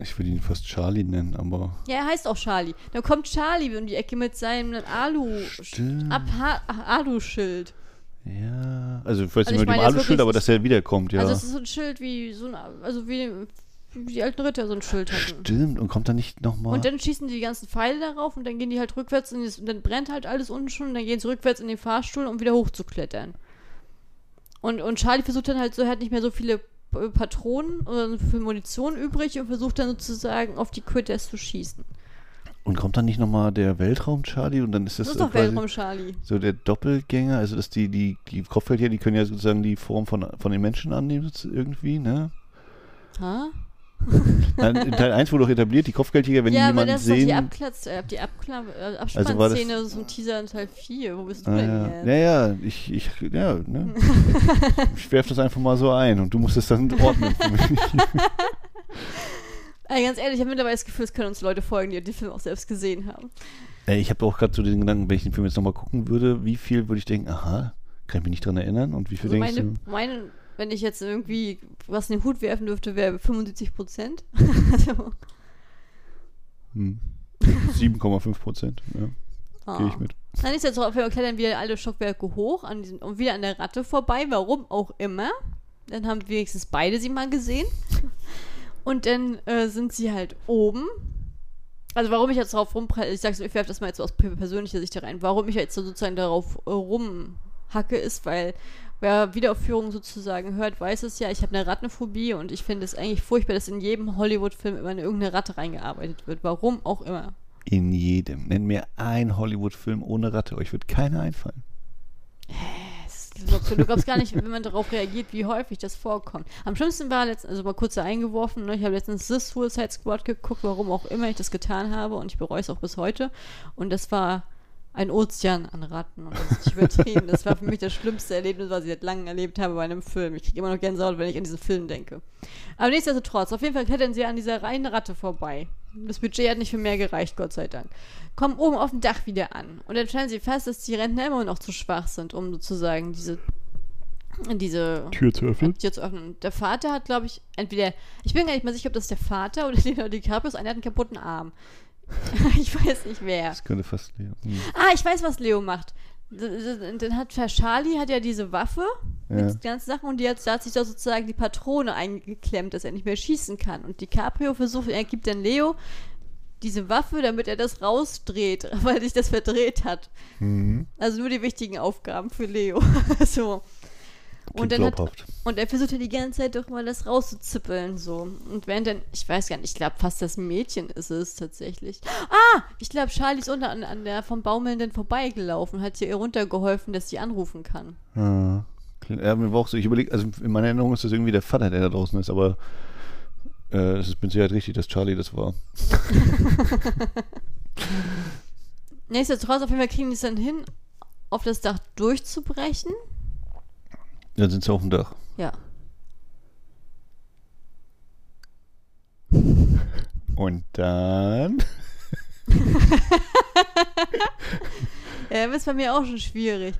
Ich würde ihn fast Charlie nennen, aber. Ja, er heißt auch Charlie. Dann kommt Charlie um die Ecke mit seinem Alu Alu-Schild. Ja. Also, ich weiß Also nicht ich mehr meine dem Aluschild, aber dass er wiederkommt, ja. Also es ist so ein Schild wie so ein, also wie, wie die alten Ritter so ein Schild hatten. Stimmt. Und kommt da nicht nochmal. Und dann schießen die die ganzen Pfeile darauf und dann gehen die halt rückwärts in das, und dann brennt halt alles unten schon und dann gehen sie rückwärts in den Fahrstuhl, um wieder hochzuklettern. Und, und Charlie versucht dann halt so, er hat nicht mehr so viele Patronen oder für Munition übrig und versucht dann sozusagen auf die Critters zu schießen. Und kommt dann nicht nochmal der Weltraum-Charlie und dann ist das, Das ist äh, doch quasi Weltraum Charlie. so der Doppelgänger, also dass die, die, die Kopfgeldjäger, die können ja sozusagen die Form von, von den Menschen annehmen, irgendwie, ne? Ha? Nein, in Teil 1 wurde doch etabliert, die Kopfgeldjäger, wenn die ja, aber jemanden das ist doch die sehen. Abklatz, äh, die Abkla äh, Also Abspannszene, so ein Teaser in Teil 4. Wo bist du Ah, denn ja. jetzt? ja, ja, ich, ich, ja, ne? ich werfe das einfach mal so ein und du musst es dann ordnen. Ey, ganz ehrlich, ich habe mittlerweile das Gefühl, es können uns Leute folgen, die den Film auch selbst gesehen haben. Ich habe auch gerade so den Gedanken, wenn ich den Film jetzt nochmal gucken würde, wie viel würde ich denken, aha, kann ich mich nicht dran erinnern und wie viel Also denkst meine, du? meine, wenn ich jetzt irgendwie was in den Hut werfen dürfte, wäre 75 Prozent. also, Hm. 7,5 Prozent, ja, ah. gehe ich mit. Dann ist jetzt auf jeden Fall klettern wir alle Stockwerke hoch an diesem, und wieder an der Ratte vorbei, warum auch immer. Dann haben wenigstens beide sie mal gesehen. Und dann äh, sind sie halt oben. Also warum ich jetzt darauf rumprall, ich sag's, ich werfe das mal jetzt so aus per- persönlicher Sicht rein, warum ich jetzt so sozusagen darauf äh, rumhacke, ist, weil wer Wiederaufführungen sozusagen hört, weiß es ja, ich habe eine Rattenphobie und ich finde es eigentlich furchtbar, dass in jedem Hollywood-Film immer eine irgendeine Ratte reingearbeitet wird. Warum auch immer. In jedem. Nenn mir einen Hollywood-Film ohne Ratte, euch wird keiner einfallen. Du glaubst, du glaubst gar nicht, wenn man darauf reagiert, wie häufig das vorkommt. Am schlimmsten war letztens, also mal kurz da eingeworfen, ne, ich habe letztens The Suicide Squad geguckt, warum auch immer ich das getan habe und ich bereue es auch bis heute. Und das war ein Ozean an Ratten und das ist nicht übertrieben. Das war für mich das schlimmste Erlebnis, was ich seit langem erlebt habe bei einem Film. Ich kriege immer noch Gänsehaut, wenn ich an diesen Film denke. Aber nichtsdestotrotz, auf jeden Fall klettern sie an dieser reinen Ratte vorbei. Das Budget hat nicht für mehr gereicht, Gott sei Dank. Kommen oben auf dem Dach wieder an. Und dann stellen sie fest, dass die Rentner immer noch zu schwach sind, um sozusagen diese, diese Tür zu öffnen? Tür zu öffnen. Der Vater hat, glaube ich, entweder, ich bin gar nicht mal sicher, ob das der Vater oder Leonardo DiCaprio ist. Einer hat einen kaputten Arm. ich weiß nicht wer. Das könnte fast Leo. Hm. Ah, ich weiß, was Leo macht. Dann hat Charlie hat ja diese Waffe mit Ja. den ganzen Sachen und die hat, da hat sich da sozusagen die Patrone eingeklemmt, dass er nicht mehr schießen kann. Und DiCaprio versucht, er gibt dann Leo diese Waffe, damit er das rausdreht, weil sich das verdreht hat. Mhm. Also nur die wichtigen Aufgaben für Leo. so. Und dann hat, und er versucht ja die ganze Zeit doch mal das rauszuzippeln, so. Und während dann, ich weiß gar nicht, ich glaube fast das Mädchen ist es tatsächlich. Ah, ich glaube, Charlie ist unter an, an der vom Baumelnden vorbeigelaufen, hat ihr runtergeholfen, dass sie anrufen kann. Ah, Ja, mir war auch so, ich überlege, also in meiner Erinnerung ist das irgendwie der Vater, der da draußen ist, aber äh, es ist mit Sicherheit richtig, dass Charlie das war. Nichtsdestotrotz, auf jeden Fall kriegen die es dann hin, auf das Dach durchzubrechen. Dann sind sie auf dem Dach. Ja. Und dann. Ja, das ist bei mir auch schon schwierig.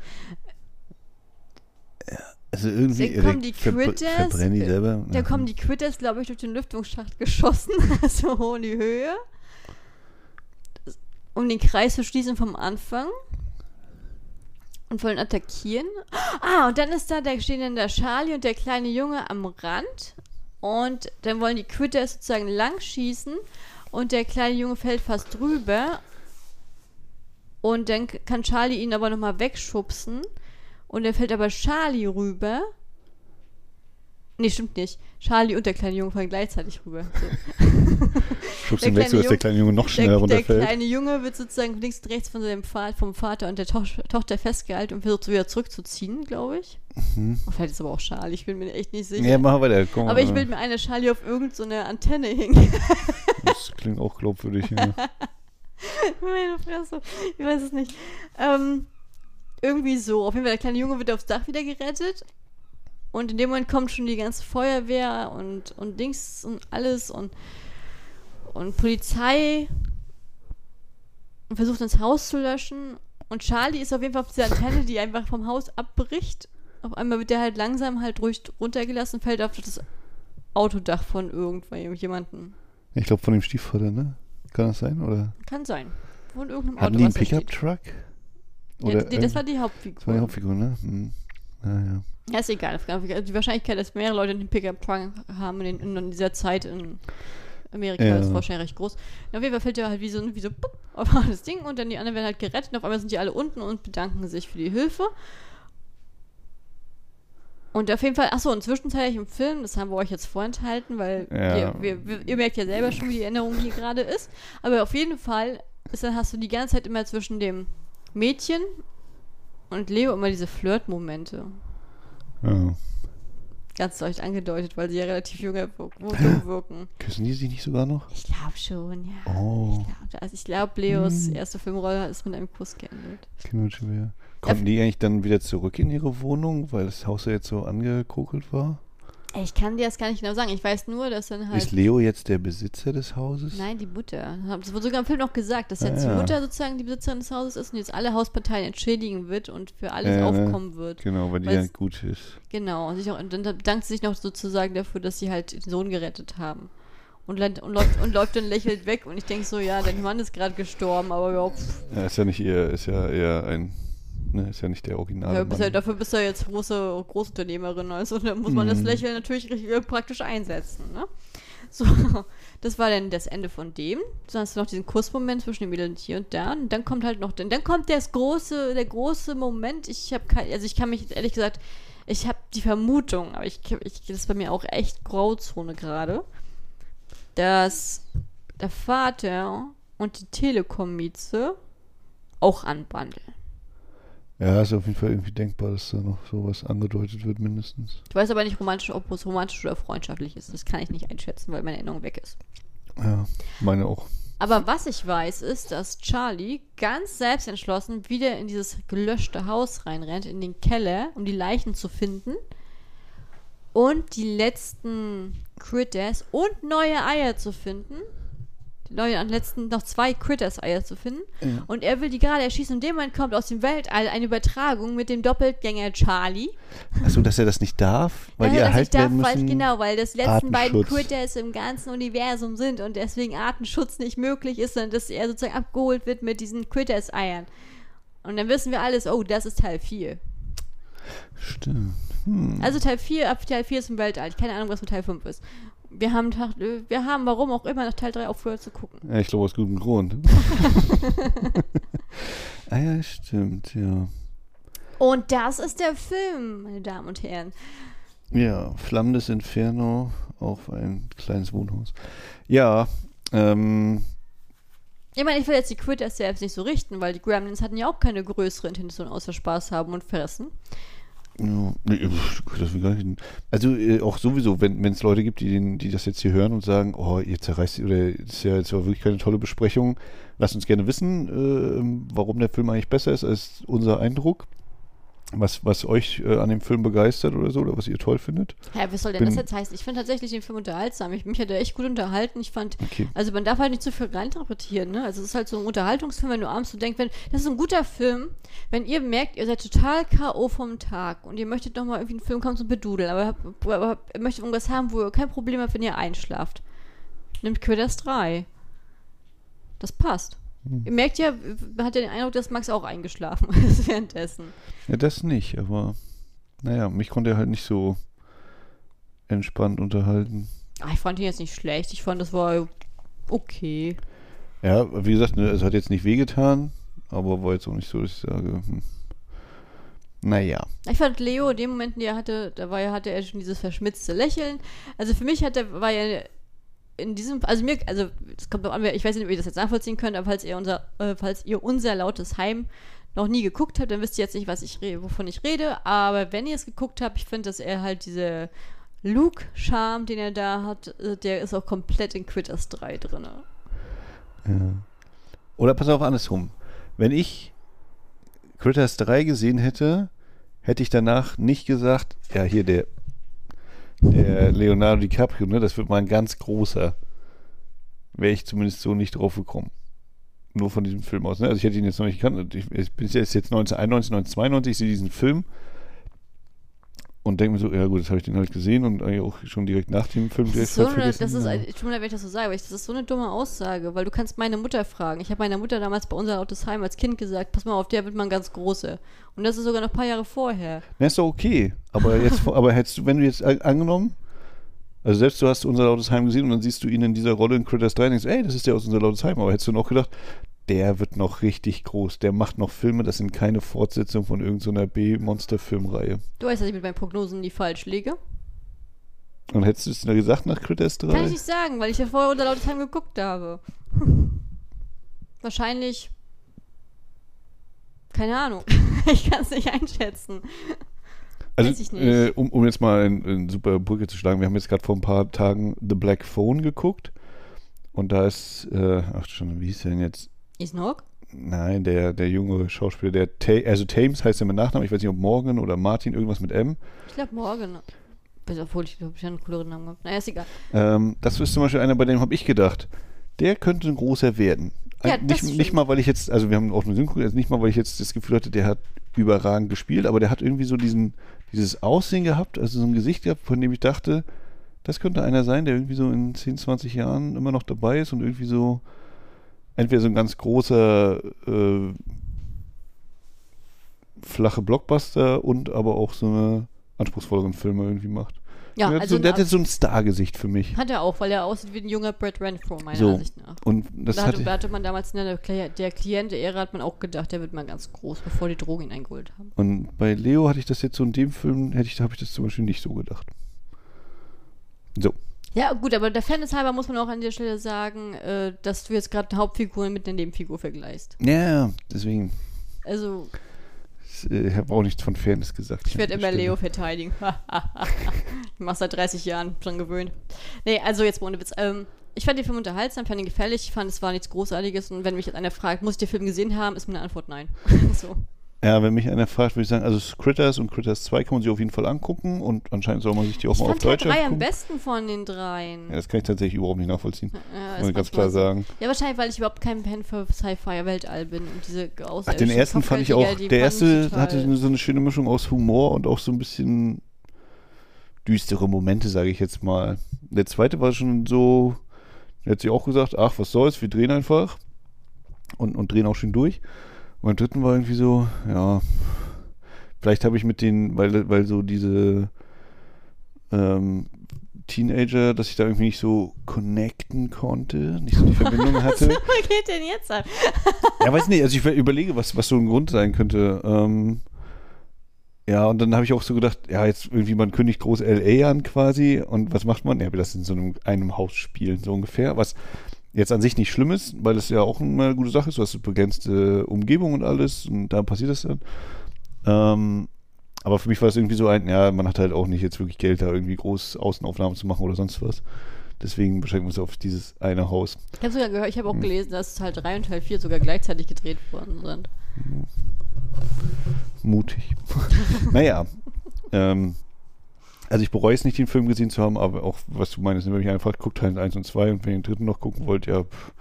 Also irgendwie. Dann kommen die Critters, Verbrennen die selber. Da Ja. kommen die Quitters, glaube ich, durch den Lüftungsschacht geschossen, so hoch in die Höhe. Um den Kreis zu schließen vom Anfang. Und wollen attackieren. Ah, und dann ist da, da stehen dann der Charlie und der kleine Junge am Rand. Und dann wollen die Quitters sozusagen lang schießen. Und der kleine Junge fällt fast drüber. Und dann kann Charlie ihn aber nochmal wegschubsen. Und dann fällt aber Charlie rüber. Nee, stimmt nicht. Charlie und der kleine Junge fallen gleichzeitig rüber. So. Schubst der ihn weg, so dass der kleine Junge noch schneller Der, der runterfällt. kleine Junge wird sozusagen links und rechts von seinem Pfad, vom Vater und der Toch Tochter festgehalten und versucht wieder zurückzuziehen, glaube ich. Mhm. Oh, vielleicht ist aber auch Charlie, ich bin mir echt nicht sicher. Ja, mach weiter. Komm, aber ich will mir eine Charlie auf irgendeine so eine Antenne hängen. Das klingt auch glaubwürdig. Ja. Meine Fresse. Ich weiß es nicht. Ähm, irgendwie so. Auf jeden Fall, der kleine Junge wird aufs Dach wieder gerettet. Und in dem Moment kommt schon die ganze Feuerwehr und, und Dings und alles und, und Polizei und versucht ins Haus zu löschen. Und Charlie ist auf jeden Fall auf dieser Antenne, die einfach vom Haus abbricht. Auf einmal wird der halt langsam halt ruhig runtergelassen, fällt auf das Autodach von irgendjemandem. Ich glaube von dem Stiefvater, ne? Kann das sein? Oder Kann sein. Von irgendeinem hatten Auto. die einen. Pickup-Truck? Ja, Oder das war die Hauptfigur. das war die Hauptfigur, ne? Hm. Ja, ja. Ja, ist egal. Die Wahrscheinlichkeit, dass mehrere Leute den Pickup-Truck haben in, den, in dieser Zeit in Amerika, Ja. ist wahrscheinlich recht groß. Und auf jeden Fall fällt er halt wie so, wie so pup, auf das Ding und dann die anderen werden halt gerettet und auf einmal sind die alle unten und bedanken sich für die Hilfe. Und auf jeden Fall, achso, und zwischenzeitlich im Film, das haben wir euch jetzt vorenthalten, weil Ja. wir, wir, ihr merkt ja selber schon, wie die Erinnerung hier gerade ist. Aber auf jeden Fall ist, dann hast du die ganze Zeit immer zwischen dem Mädchen und Leo immer diese Flirt-Momente. Ja. Ganz leicht angedeutet, weil sie ja relativ jung wirken. Küssen die sich nicht sogar noch? Ich glaube schon, ja. Oh. Ich glaub, also ich glaube, Leos Hm. erste Filmrolle ist mit einem Kuss geendet. Kinderschwer. Konnten die eigentlich dann wieder zurück in ihre Wohnung, weil das Haus ja jetzt so angekokelt war? Ich kann dir das gar nicht genau sagen. Ich weiß nur, dass dann halt. Ist Leo jetzt der Besitzer des Hauses? Nein, die Mutter. Das wurde sogar im Film noch gesagt, dass Ah, jetzt ja. die Mutter sozusagen die Besitzerin des Hauses ist und jetzt alle Hausparteien entschädigen wird und für alles ne? aufkommen wird. Genau, weil die ja gut ist. Genau. Und, sich auch, und dann bedankt sie sich noch sozusagen dafür, dass sie halt den Sohn gerettet haben. Und, und, läuft, und läuft dann lächelnd weg und ich denke so, ja, dein Mann ist gerade gestorben, aber pff, Ja, ist ja nicht ihr, ist ja eher ein, ne, ist ja nicht der Originale. Ja, bist ja, Mann. dafür bist du ja jetzt große Großunternehmerin, also da muss man das Mhm. Lächeln natürlich äh, praktisch einsetzen, ne? So, das war dann das Ende von dem. Dann hast du noch diesen Kussmoment zwischen dem Mädel und hier und da. Und dann kommt halt noch, dann kommt das große, der große Moment. Ich habe kein, also ich kann mich ehrlich gesagt, ich habe die Vermutung, aber ich, ich, das ist bei mir auch echt Grauzone gerade, dass der Vater und die Telekom-Mieze auch anbandeln. Ja, ist auf jeden Fall irgendwie denkbar, dass da noch sowas angedeutet wird, mindestens. Ich weiß aber nicht, romantisch, ob es romantisch oder freundschaftlich ist. Das kann ich nicht einschätzen, weil meine Erinnerung weg ist. Ja, meine auch. Aber was ich weiß, ist, dass Charlie ganz selbstentschlossen wieder in dieses gelöschte Haus reinrennt, in den Keller, um die Leichen zu finden. Und die letzten Critters und neue Eier zu finden. Neue, am letzten noch zwei Critters-Eier zu finden. Ja. Und er will die gerade erschießen. Und in dem Moment kommt aus dem Weltall eine Übertragung mit dem Doppelgänger Charlie. Achso, dass er das nicht darf, weil Ja, die dass erhalten ich darf, werden weil, müssen. genau, weil das letzten beiden. Critters im ganzen Universum sind und deswegen Artenschutz nicht möglich ist, sondern dass er sozusagen abgeholt wird mit diesen Critters-Eiern. Und dann wissen wir alles, oh, das ist Teil 4. Stimmt. Hm. Also Teil 4, ab Teil 4 ist im Weltall. Ich keine Ahnung, was mit Teil 5 ist. Wir haben, wir haben, warum auch immer, nach Teil 3 aufgehört zu gucken. Ja, ich glaube aus gutem Grund. ah ja, stimmt, ja. Und das ist der Film, meine Damen und Herren. Ja, Flammendes Inferno auf ein kleines Wohnhaus. Ja, ähm, Ich meine, ich will jetzt die Critters selbst nicht so richten, weil die Gremlins hatten ja auch keine größere Intention außer Spaß haben und fressen. Ja, nee, pf, das gar nicht. Also äh, auch sowieso, wenn es Leute gibt, die, den, die das jetzt hier hören und sagen, oh, ihr zerreißt, oder das ist ja jetzt wirklich keine tolle Besprechung, lasst uns gerne wissen, äh, warum der Film eigentlich besser ist als unser Eindruck. Was, was euch äh, an dem Film begeistert oder so, oder was ihr toll findet. Hä, was soll denn Bin- das jetzt heißen? Ich finde tatsächlich den Film unterhaltsam. Ich, mich hat er echt gut unterhalten. Ich fand, Okay. also man darf halt nicht zu viel reinterpretieren, ne? Also es ist halt so ein Unterhaltungsfilm, wenn du abends so denkst, wenn, das ist ein guter Film, wenn ihr merkt, ihr seid total K.O. vom Tag und ihr möchtet noch mal irgendwie einen Film kommen zum Bedudeln, aber, aber ihr möchtet irgendwas haben, wo ihr kein Problem habt, wenn ihr einschlaft. Nimmt Quitters 3. Das passt. Hm. Ihr merkt ja, man hat ja den Eindruck, dass Max auch eingeschlafen ist währenddessen. Ja, das nicht, aber naja, mich konnte er halt nicht so entspannt unterhalten. Ah, ich fand ihn jetzt nicht schlecht. Ich fand, das war okay. Ja, wie gesagt, ne, es hat jetzt nicht wehgetan, aber war jetzt auch nicht so, dass ich sage, hm. naja. Ich fand Leo in den Momenten, die er hatte, da war ja, hatte er schon dieses verschmitzte Lächeln. Also für mich hat er, war ja in diesem, also mir, also es kommt doch an, ich weiß nicht, ob ihr das jetzt nachvollziehen könnt, aber falls ihr unser, äh, falls ihr unser lautes Heim noch nie geguckt habt, dann wisst ihr jetzt nicht, was ich wovon ich rede. Aber wenn ihr es geguckt habt, ich finde, dass er halt diese Luke-Charme, den er da hat, äh, der ist auch komplett in Quitters 3 drin. Ja. Oder pass auf, andersrum. Wenn ich Critters 3 gesehen hätte, hätte ich danach nicht gesagt, ja, hier der, der Leonardo DiCaprio, ne, das wird mal ein ganz großer. Wäre ich zumindest so nicht drauf gekommen. Nur von diesem Film aus. Ne? Also ich hätte ihn jetzt noch nicht gekannt. Ich, ich bin jetzt, jetzt 1991, 1992, ich sehe diesen Film und denke mir so, ja gut, das habe ich den halt gesehen und eigentlich auch schon direkt nach dem Film direkt so halt eine, vergessen. das ist, ja. tut mir leid, wenn ich das so sage, aber ich, das ist so eine dumme Aussage, weil du kannst meine Mutter fragen. Ich habe meiner Mutter damals bei unser lautes Heim als Kind gesagt, pass mal auf, der wird man ganz große. Und das ist sogar noch ein paar Jahre vorher. Na, ist doch okay. Aber jetzt, aber hättest du, wenn du jetzt a- angenommen, also selbst du hast unser lautes Heim gesehen und dann siehst du ihn in dieser Rolle in Critters 3 und denkst, ey, das ist der aus unser lautes Heim. Aber hättest du noch gedacht, der wird noch richtig groß. Der macht noch Filme, das sind keine Fortsetzung von irgendeiner B-Monster-Filmreihe. Du weißt, dass ich mit meinen Prognosen nie falsch liege. Und hättest du es da gesagt nach Critters 3? Kann ich nicht sagen, weil ich ja vorher unser lautes Heim geguckt habe. Wahrscheinlich. Keine Ahnung. ich kann es nicht einschätzen. also, weiß ich nicht. Äh, um, um jetzt mal eine ein super Brücke zu schlagen, wir haben jetzt gerade vor ein paar Tagen The Black Phone geguckt. Und da ist, äh, ach schon, wie hieß der denn jetzt? Ist Nog? Nein, der, der junge Schauspieler, der Ta also Thames heißt er mit Nachnamen, ich weiß nicht, ob Morgan oder Martin, irgendwas mit M. Ich glaube morgen. Bis obwohl ich glaube, ich einen cooleren Namen gehabt. Naja, ist egal. Ähm, das ist zum Beispiel einer, bei dem habe ich gedacht, der könnte ein großer werden. Ja, Ein- nicht, nicht mal, weil ich jetzt, also wir haben auch einen Synchro, also nicht mal, weil ich jetzt das Gefühl hatte, der hat überragend gespielt, aber der hat irgendwie so diesen, dieses Aussehen gehabt, also so ein Gesicht gehabt, von dem ich dachte, das könnte einer sein, der irgendwie so in 10, 20 Jahren immer noch dabei ist und irgendwie so entweder so ein ganz großer äh, flache Blockbuster und aber auch so eine anspruchsvolleren Filme irgendwie macht. Ja, der, hat also so, der hat jetzt so ein Star-Gesicht für mich. Hat er auch, weil er aussieht wie ein junger Brad Renfro, meiner So. Ansicht nach. Und das da hatte hatte, man damals in der, der Kliente-Ära hat man auch gedacht, der wird mal ganz groß, bevor die Drogen ihn eingeholt haben. Und bei Leo hatte ich das jetzt so in dem Film, hätte ich, habe ich das zum Beispiel nicht so gedacht. So. Ja, gut, aber der Fairness halber muss man auch an der Stelle sagen, äh, dass du jetzt gerade eine Hauptfigur mit einer Nebenfigur vergleichst. Ja, deswegen. Also, Ich habe auch nichts von Fairness gesagt. ich werde immer Leo verteidigen. ich mach seit 30 Jahren schon gewöhnt. Nee, also jetzt ohne Witz. Ähm, ich fand den Film unterhaltsam, fand ihn gefällig, ich fand, es war nichts Großartiges und wenn mich jetzt einer fragt, muss ich den Film gesehen haben, ist meine Antwort nein. so. Ja, wenn mich einer fragt, würde ich sagen, also Critters und Critters 2 kann man sich auf jeden Fall angucken und anscheinend soll man sich die auch Ich mal auf fand Teil Deutsch 3 am angucken. besten von den dreien. Ja, das kann ich tatsächlich überhaupt nicht nachvollziehen. Ja, Muss ich ganz klar sagen. Ja, wahrscheinlich, weil ich überhaupt kein Fan für Sci-Fi-Weltall bin und diese Ach, den ersten fand ich auch, der ich erste hatte so eine schöne Mischung aus Humor und auch so ein bisschen düstere Momente, sage ich jetzt mal. Der zweite war schon so, der hat sich auch gesagt, ach, was soll's, wir drehen einfach und, und drehen auch schön durch. Und beim dritten war irgendwie so, ja, vielleicht habe ich mit den, weil, weil so diese ähm, Teenager, dass ich da irgendwie nicht so connecten konnte, nicht so die Verbindung hatte. Was geht denn jetzt ab? Ja, weiß nicht, also ich überlege, was, was so ein Grund sein könnte. Ähm, ja, und dann habe ich auch so gedacht, ja, jetzt irgendwie, man kündigt groß LA an quasi und was macht man? Ja, wir lassen in so einem, einem Haus spielen, so ungefähr. Was jetzt an sich nicht schlimm ist, weil das ja auch eine gute Sache ist. Du hast eine begrenzte Umgebung und alles und da passiert das dann. Ähm, aber für mich war es irgendwie so ein, ja, man hat halt auch nicht jetzt wirklich Geld, da irgendwie groß Außenaufnahmen zu machen oder sonst was. Deswegen beschränken wir uns auf dieses eine Haus. Ich habe sogar gehört, ich habe auch Hm. gelesen, dass Teil 3 und Teil 4 sogar gleichzeitig gedreht worden sind. Mutig. naja. Ähm, also ich bereue es nicht, den Film gesehen zu haben, aber auch, was du meinst, wenn ich einfach guckt Teil 1 und 2 und wenn ihr den dritten noch gucken wollt, ja, pff,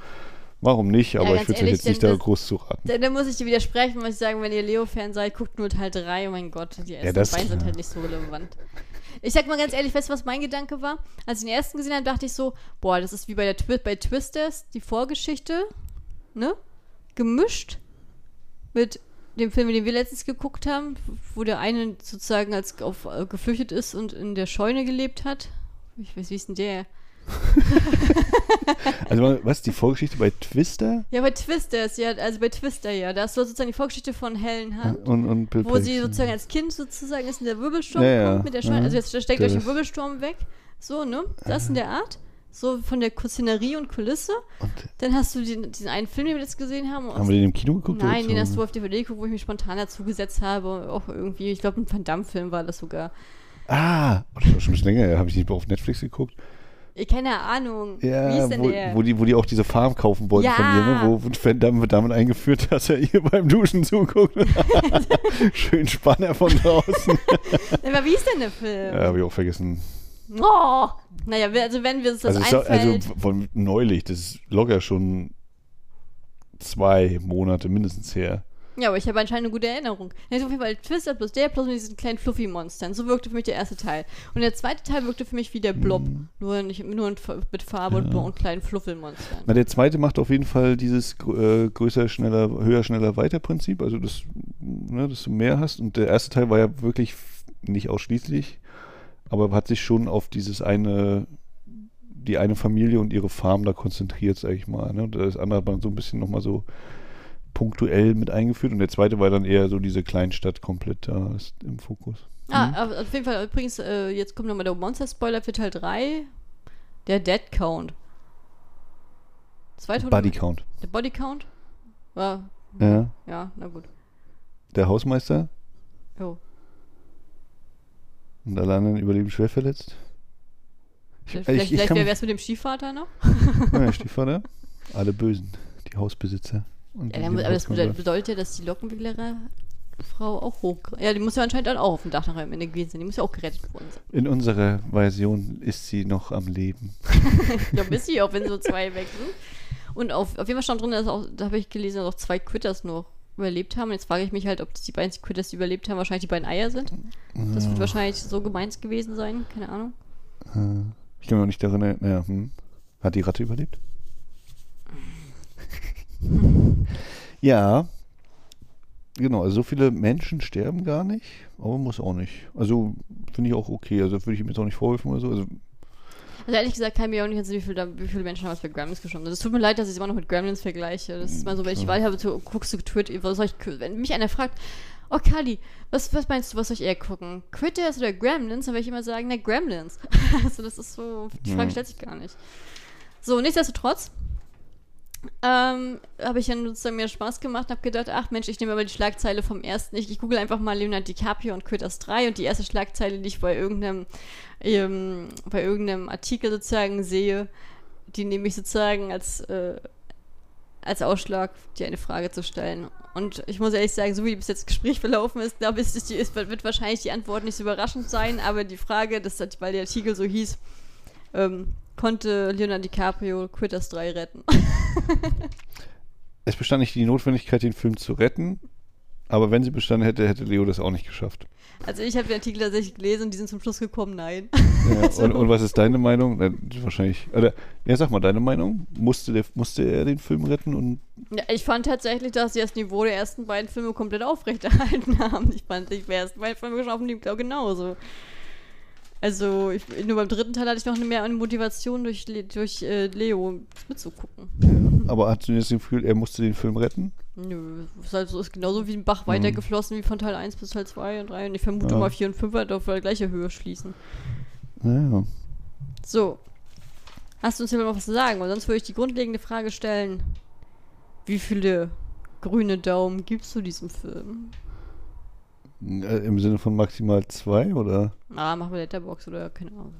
warum nicht? Aber ganz ich würde euch jetzt nicht da das- groß zu raten. Dann, dann muss ich dir widersprechen, muss ich sagen, wenn ihr Leo-Fan seid, guckt nur Teil 3. Oh mein Gott, die ersten das- beiden sind halt nicht so relevant. Ich sag mal ganz ehrlich, weißt du, was mein Gedanke war? Als ich den ersten gesehen habe, dachte ich so, boah, das ist wie bei der Twi bei Twisters, die Vorgeschichte, ne? Gemischt mit dem Film, den wir letztens geguckt haben, wo der eine sozusagen als auf, äh, geflüchtet ist und in der Scheune gelebt hat. Ich weiß, wie ist denn der? Also was, die Vorgeschichte bei Twister Ja, bei Twisters, ja, also bei Twister, ja. Da ist so sozusagen die Vorgeschichte von Helen Hunt. und, und Bill Wo sie Paxton. sozusagen als Kind sozusagen ist in der Wirbelsturm Ja, ja. kommt mit der Scheune. Ja. Also jetzt steckt Der- euch den Wirbelsturm weg. So, ne? Das in der Art. So von der Szenerie und Kulisse. Und, Dann hast du den, diesen einen Film, den wir jetzt gesehen haben. haben wir den im Kino geguckt? Nein, den zu- hast du auf DVD geguckt, wo ich mich spontan dazu gesetzt habe. Auch irgendwie, ich glaube, ein Van Damme-Film war das sogar. Ah, oh, das war schon ein bisschen länger, habe ich nicht mehr auf Netflix geguckt. Eh, Keine Ahnung. Ja, Wie ist denn wo, der? wo, die, wo die auch diese Farm kaufen wollten Ja. von ihr, ne? wo Van Damme damit eingeführt, dass er ihr beim Duschen zuguckt. Schön Spanner von draußen. Aber wie ist denn der Film? ja, habe ich auch vergessen. Oh! Naja, also wenn wir uns das Also, ist einfällt. also von neulich, das ist locker schon zwei Monate mindestens her. Ja, aber ich habe anscheinend eine gute Erinnerung. Ja, auf jeden Fall Twister plus der plus mit diesen kleinen Fluffy-Monstern. So wirkte für mich der erste Teil. Und der zweite Teil wirkte für mich wie der Blob. Mhm. Nur, nicht, nur mit Farbe und, und kleinen Fluffelmonstern. Na, der zweite macht auf jeden Fall dieses äh, größer, schneller, höher, schneller, weiter Prinzip, also dass, ne, dass du mehr hast. Und der erste Teil war ja wirklich nicht ausschließlich, aber hat sich schon auf dieses eine, die eine Familie und ihre Farm da konzentriert, sag ich mal. Ne? Und das andere hat man so ein bisschen nochmal so punktuell mit eingeführt und der zweite war dann eher so diese Kleinstadt komplett da ist im Fokus. Ah, Mhm. auf jeden Fall, übrigens, äh, jetzt kommt nochmal der Monster-Spoiler für Teil 3. Der Dead Count. Zwei Tote- Body Count. Der Body Count? Ja, Ja. ja, na gut. Der Hausmeister Jo. Und alle anderen überleben schwer verletzt. Ich, Vielleicht, ich, ich vielleicht kann, wäre es mit dem Stiefvater noch? Ja, Stiefvater. Alle Bösen. Die Hausbesitzer. Ja, die aber das bedeutet, ja, dass die Lockenwicklerer-Frau auch hoch. Ja, die muss ja anscheinend dann auch auf dem Dach nachher am Ende gewesen sein. Die muss ja auch gerettet worden sein. In unserer Version ist sie noch am Leben. Ja, bis sie auch, wenn so zwei weg sind. Und auf, auf jeden Fall stand drin, dass auch, da habe ich gelesen, dass auch zwei Quitters noch überlebt haben. Jetzt frage ich mich halt, ob das die beiden Quitters, die überlebt haben, wahrscheinlich die beiden Eier sind. Das wird wahrscheinlich so gemeint gewesen sein. Keine Ahnung. Ich kann mich auch nicht daran erinnern. Hm. Hat die Ratte überlebt? ja. Genau, also so viele Menschen sterben gar nicht, aber muss auch nicht. Also finde ich auch okay. Also würde ich ihm jetzt auch nicht vorwerfen oder so. Also Also ehrlich gesagt kann ich mir auch nicht erzählen, wie, viel da, wie viele Menschen haben was bei Gremlins geschoben. Also es tut mir leid, dass ich es immer noch mit Gremlins vergleiche. Das ist mal so, wenn ich Klar. Wahl habe, so, guckst du Twitter, was soll ich, wenn mich einer fragt, oh Kali, was, was meinst du, was soll ich eher gucken? Critters oder Gremlins? Dann würde ich immer sagen, na Gremlins. also das ist so, die Frage Ja. stellt sich gar nicht. So, nichtsdestotrotz ähm, habe ich dann sozusagen mir Spaß gemacht und habe gedacht, ach Mensch, ich nehme aber die Schlagzeile vom ersten. Ich, ich google einfach mal Leonardo DiCaprio und Critters 3 und die erste Schlagzeile, die ich bei irgendeinem, ähm, bei irgendeinem Artikel sozusagen sehe, die nehme ich sozusagen als, äh, als Ausschlag, dir eine Frage zu stellen. Und ich muss ehrlich sagen, so wie bis jetzt das Gespräch verlaufen ist, glaube ich, ist ist, wird wahrscheinlich die Antwort nicht so überraschend sein, aber die Frage, das, weil der Artikel so hieß, ähm, konnte Leonardo DiCaprio Critters 3 retten? es bestand nicht die Notwendigkeit, den Film zu retten. Aber wenn sie bestanden hätte, hätte Leo das auch nicht geschafft. Also ich habe den Artikel tatsächlich gelesen und die sind zum Schluss gekommen, nein. Ja, und, und was ist deine Meinung? Wahrscheinlich. Oder, ja, sag mal deine Meinung. Musste, der, musste er den Film retten? Und Ja, ich fand tatsächlich, dass sie das Niveau der ersten beiden Filme komplett aufrechterhalten haben. Ich fand die ersten beiden Filme schon auf dem Niveau genauso. Also, ich, nur beim dritten Teil hatte ich noch eine mehr Motivation, durch, durch äh, Leo mitzugucken. aber hast du das Gefühl, er musste den Film retten? Nö, ist halt so, ist genauso wie ein Bach weitergeflossen wie von Teil 1 bis Teil 2 und 3. Und ich vermute Ja. mal 4 und 5 wird auf der gleiche Höhe schließen. Naja. So. Hast du uns hier noch was zu sagen? Weil sonst würde ich die grundlegende Frage stellen: Wie viele grüne Daumen gibst du diesem Film? Äh, Im Sinne von maximal zwei oder? Ah, machen wir Letterbox oder keine Ahnung.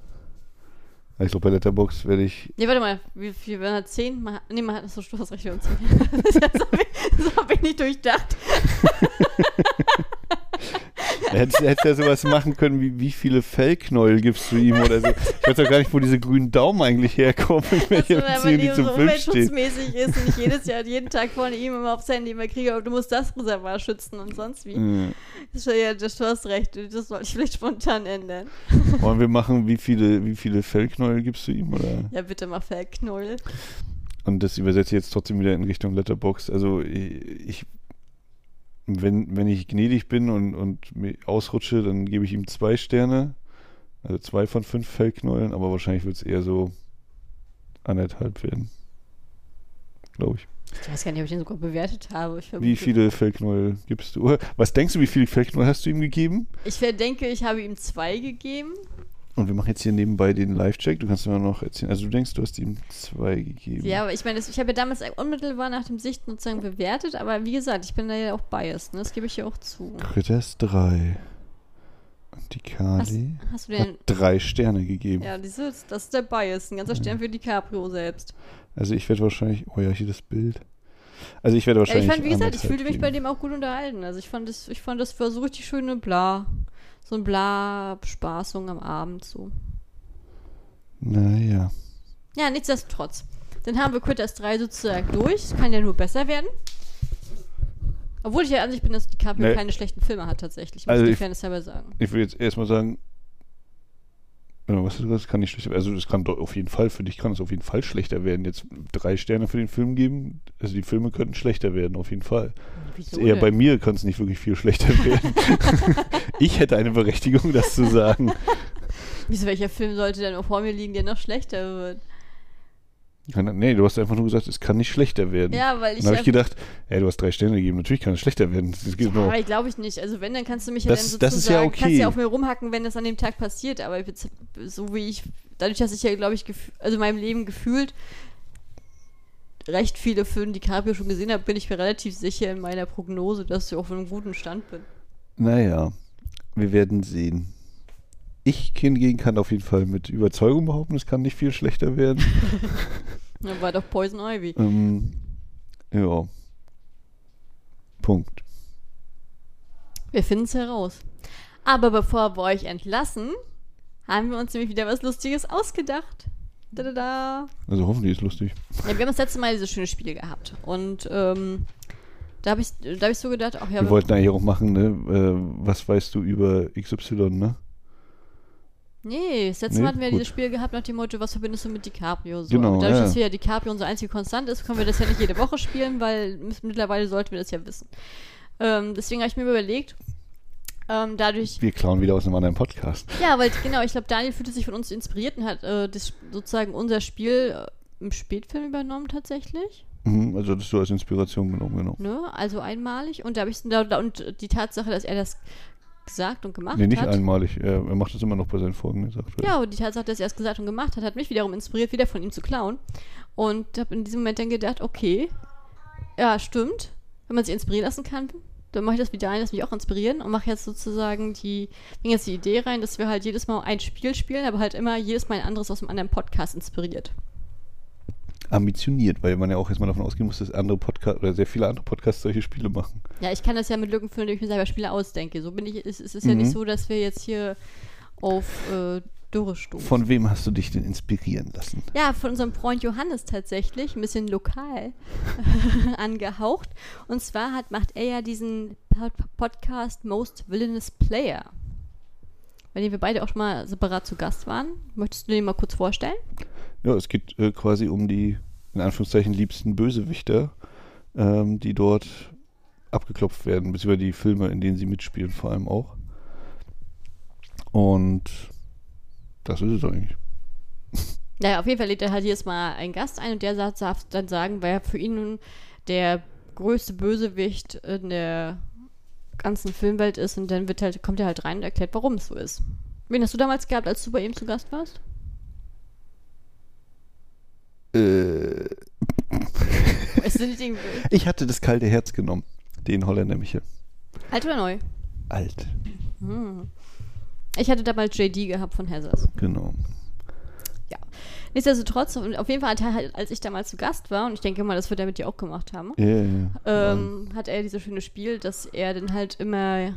Ich glaube, bei Letterbox werde ich. Nee, warte mal, wie viel, wenn er 10? Man, nee, man hat so du hast recht, wir haben 10. das habe ich, das hab ich nicht durchdacht. Hättest hättest ja sowas machen können, wie wie viele Fellknäuel gibst du ihm oder so. Ich weiß doch gar nicht, wo diese grünen Daumen eigentlich herkommen, in welcher Dass Beziehung die zum so Film umweltschutzmäßig ist und ich jedes Jahr, jeden Tag von ihm immer aufs Handy immer kriege, aber du musst das Reservoir schützen und sonst wie. Das ist ja, das, du hast recht, das soll ich vielleicht spontan ändern. Wollen wir machen, wie viele, wie viele Fellknäuel gibst du ihm? Oder? Ja, bitte mal Fellknäuel. Und das übersetze ich jetzt trotzdem wieder in Richtung Letterbox. Also ich, wenn, wenn ich gnädig bin und, und ausrutsche, dann gebe ich ihm zwei Sterne. Also zwei von fünf Fellknäueln, aber wahrscheinlich wird es eher so anderthalb werden. Glaube ich. Ich weiß gar nicht, ob ich den sogar bewertet habe. Wie viele Fellknäuel gibst du? Was denkst du, wie viele Fellknäuel hast du ihm gegeben? Ich denke, ich habe ihm zwei gegeben. Und wir machen jetzt hier nebenbei den Live-Check. Du kannst mir noch erzählen. Also du denkst, du hast ihm zwei gegeben. Ja, aber ich meine, ich habe ja damals unmittelbar nach dem Sichten sozusagen bewertet, aber wie gesagt, ich bin da ja auch biased, ne? das gebe ich ja auch zu. Critters drei. Und die Hast, Kali hast du hat denn. drei Sterne gegeben. Ja, dieses, das ist der Bias, ein ganzer Stern für DiCaprio selbst. Also ich werde wahrscheinlich, oh ja, hier das Bild. Also ich werde Ja, ich wahrscheinlich. fand, wie gesagt, ich fühlte mich bei geben. dem auch gut unterhalten. Also ich fand das, ich fand das war so richtig schöne Bla. So ein Bla-Bespaßung am Abend so. Naja. Ja, nichtsdestotrotz. Dann haben wir Critters 3 sozusagen durch. Es kann ja nur besser werden. Obwohl ich ja an sich bin, dass DiCaprio Nee. keine schlechten Filme hat tatsächlich. Muss Also ich Fairness selber sagen. Ich würde jetzt erstmal sagen. Ja, was das? Das kann nicht schlechter Also das kann doch auf jeden Fall, für dich kann es auf jeden Fall schlechter werden. Jetzt drei Sterne für den Film geben. Also die Filme könnten schlechter werden, auf jeden Fall. Wieso Eher denn? bei mir kann es nicht wirklich viel schlechter werden. ich hätte eine Berechtigung, das zu sagen. Wieso, welcher Film sollte denn vor mir liegen, der noch schlechter wird? Nee, du hast einfach nur gesagt, es kann nicht schlechter werden. Ja, weil ich. Dann habe ja- ich gedacht, ey, du hast drei Sterne gegeben. Natürlich kann es schlechter werden. Das geht nur. aber ich glaube ich nicht. Also wenn, dann kannst du mich ja Das- dann das sozusagen, ist ja okay. kannst ja auf mir rumhacken, wenn das an dem Tag passiert. Aber so wie ich, dadurch, dass ich ja, glaube ich, also in meinem Leben gefühlt recht viele Filme DiCaprio schon gesehen habe, bin ich mir relativ sicher in meiner Prognose, dass ich auf einem guten Stand bin. Naja, wir werden sehen. Ich hingegen kann auf jeden Fall mit Überzeugung behaupten, es kann nicht viel schlechter werden. Dann war doch Poison Ivy. ähm, ja. Punkt. Wir finden es heraus. Aber bevor wir euch entlassen, haben wir uns nämlich wieder was Lustiges ausgedacht. Da, da, da. Also hoffentlich ist lustig. Ja, wir haben das letzte Mal dieses schöne Spiel gehabt. Und ähm, da habe ich, da hab ich so gedacht, ach ja, wir wollten eigentlich auch machen, ne? Äh, was weißt du über XY, ne? Nee, das letzte Nee, Mal hatten wir gut. dieses Spiel gehabt nach dem Motto, was verbindest du mit DiCaprio? So. Genau, Und dadurch, ja. dass ja DiCaprio unsere einzige Konstant ist, können wir das ja nicht jede Woche spielen, weil mittlerweile sollten wir das ja wissen. Ähm, deswegen habe ich mir überlegt, ähm, dadurch, Wir klauen wieder aus einem anderen Podcast. Ja, weil genau, ich glaube, Daniel fühlte sich von uns inspiriert und hat äh, das, sozusagen unser Spiel äh, im Spätfilm übernommen tatsächlich. Mhm, also das so als Inspiration genommen, genau. Ne? Also einmalig. Und da habe ich da, und die Tatsache, dass er das gesagt und gemacht Nee, nicht hat. einmalig. Er, er macht das immer noch bei seinen Folgen, gesagt. wird. Ja, aber die Tatsache, dass er es gesagt und gemacht hat, hat mich wiederum inspiriert, wieder von ihm zu klauen. Und habe in diesem Moment dann gedacht, okay, ja, stimmt. Wenn man sich inspirieren lassen kann, dann mache ich das wie Daniel, das mich auch inspirieren und mache jetzt sozusagen die, bringe jetzt die Idee rein, dass wir halt jedes Mal ein Spiel spielen, aber halt immer jedes Mal ein anderes aus einem anderen Podcast inspiriert. Ambitioniert, weil man ja auch erstmal davon ausgehen muss, dass andere Podcasts oder sehr viele andere Podcasts solche Spiele machen. Ja, ich kann das ja mit Lücken füllen, indem ich mir selber Spiele ausdenke. So bin ich, es, es ist ja Mhm. nicht so, dass wir jetzt hier auf äh, Dürre stoßen. Von wem hast du dich denn inspirieren lassen? Ja, von unserem Freund Johannes tatsächlich, ein bisschen lokal angehaucht. Und zwar hat, macht er ja diesen Pod Podcast Most Villainous Player. Bei dem wir beide auch schon mal separat zu Gast waren. Möchtest du den mal kurz vorstellen? Ja, es geht äh, quasi um die, in Anführungszeichen, liebsten Bösewichter, ähm, die dort abgeklopft werden, beziehungsweise die Filme, in denen sie mitspielen, vor allem auch. Und das ist es eigentlich. Naja, auf jeden Fall lädt er halt jedes Mal einen Gast ein und der darf dann sagen, wer für ihn nun der größte Bösewicht in der ganzen Filmwelt ist und dann wird halt, kommt er halt rein und erklärt, warum es so ist. Wen hast du damals gehabt, als du bei ihm zu Gast warst? Äh, ich hatte das kalte Herz genommen, den Holländer Michel. alt oder neu? alt. Hm. Ich hatte damals JD gehabt von Heathers. Genau. Nichtsdestotrotz, und auf jeden Fall, hat halt, als ich damals zu Gast war, und ich denke mal, das wird er mit dir auch gemacht haben, Ja, ja, ja. ähm, hat er dieses schöne Spiel, dass er dann halt immer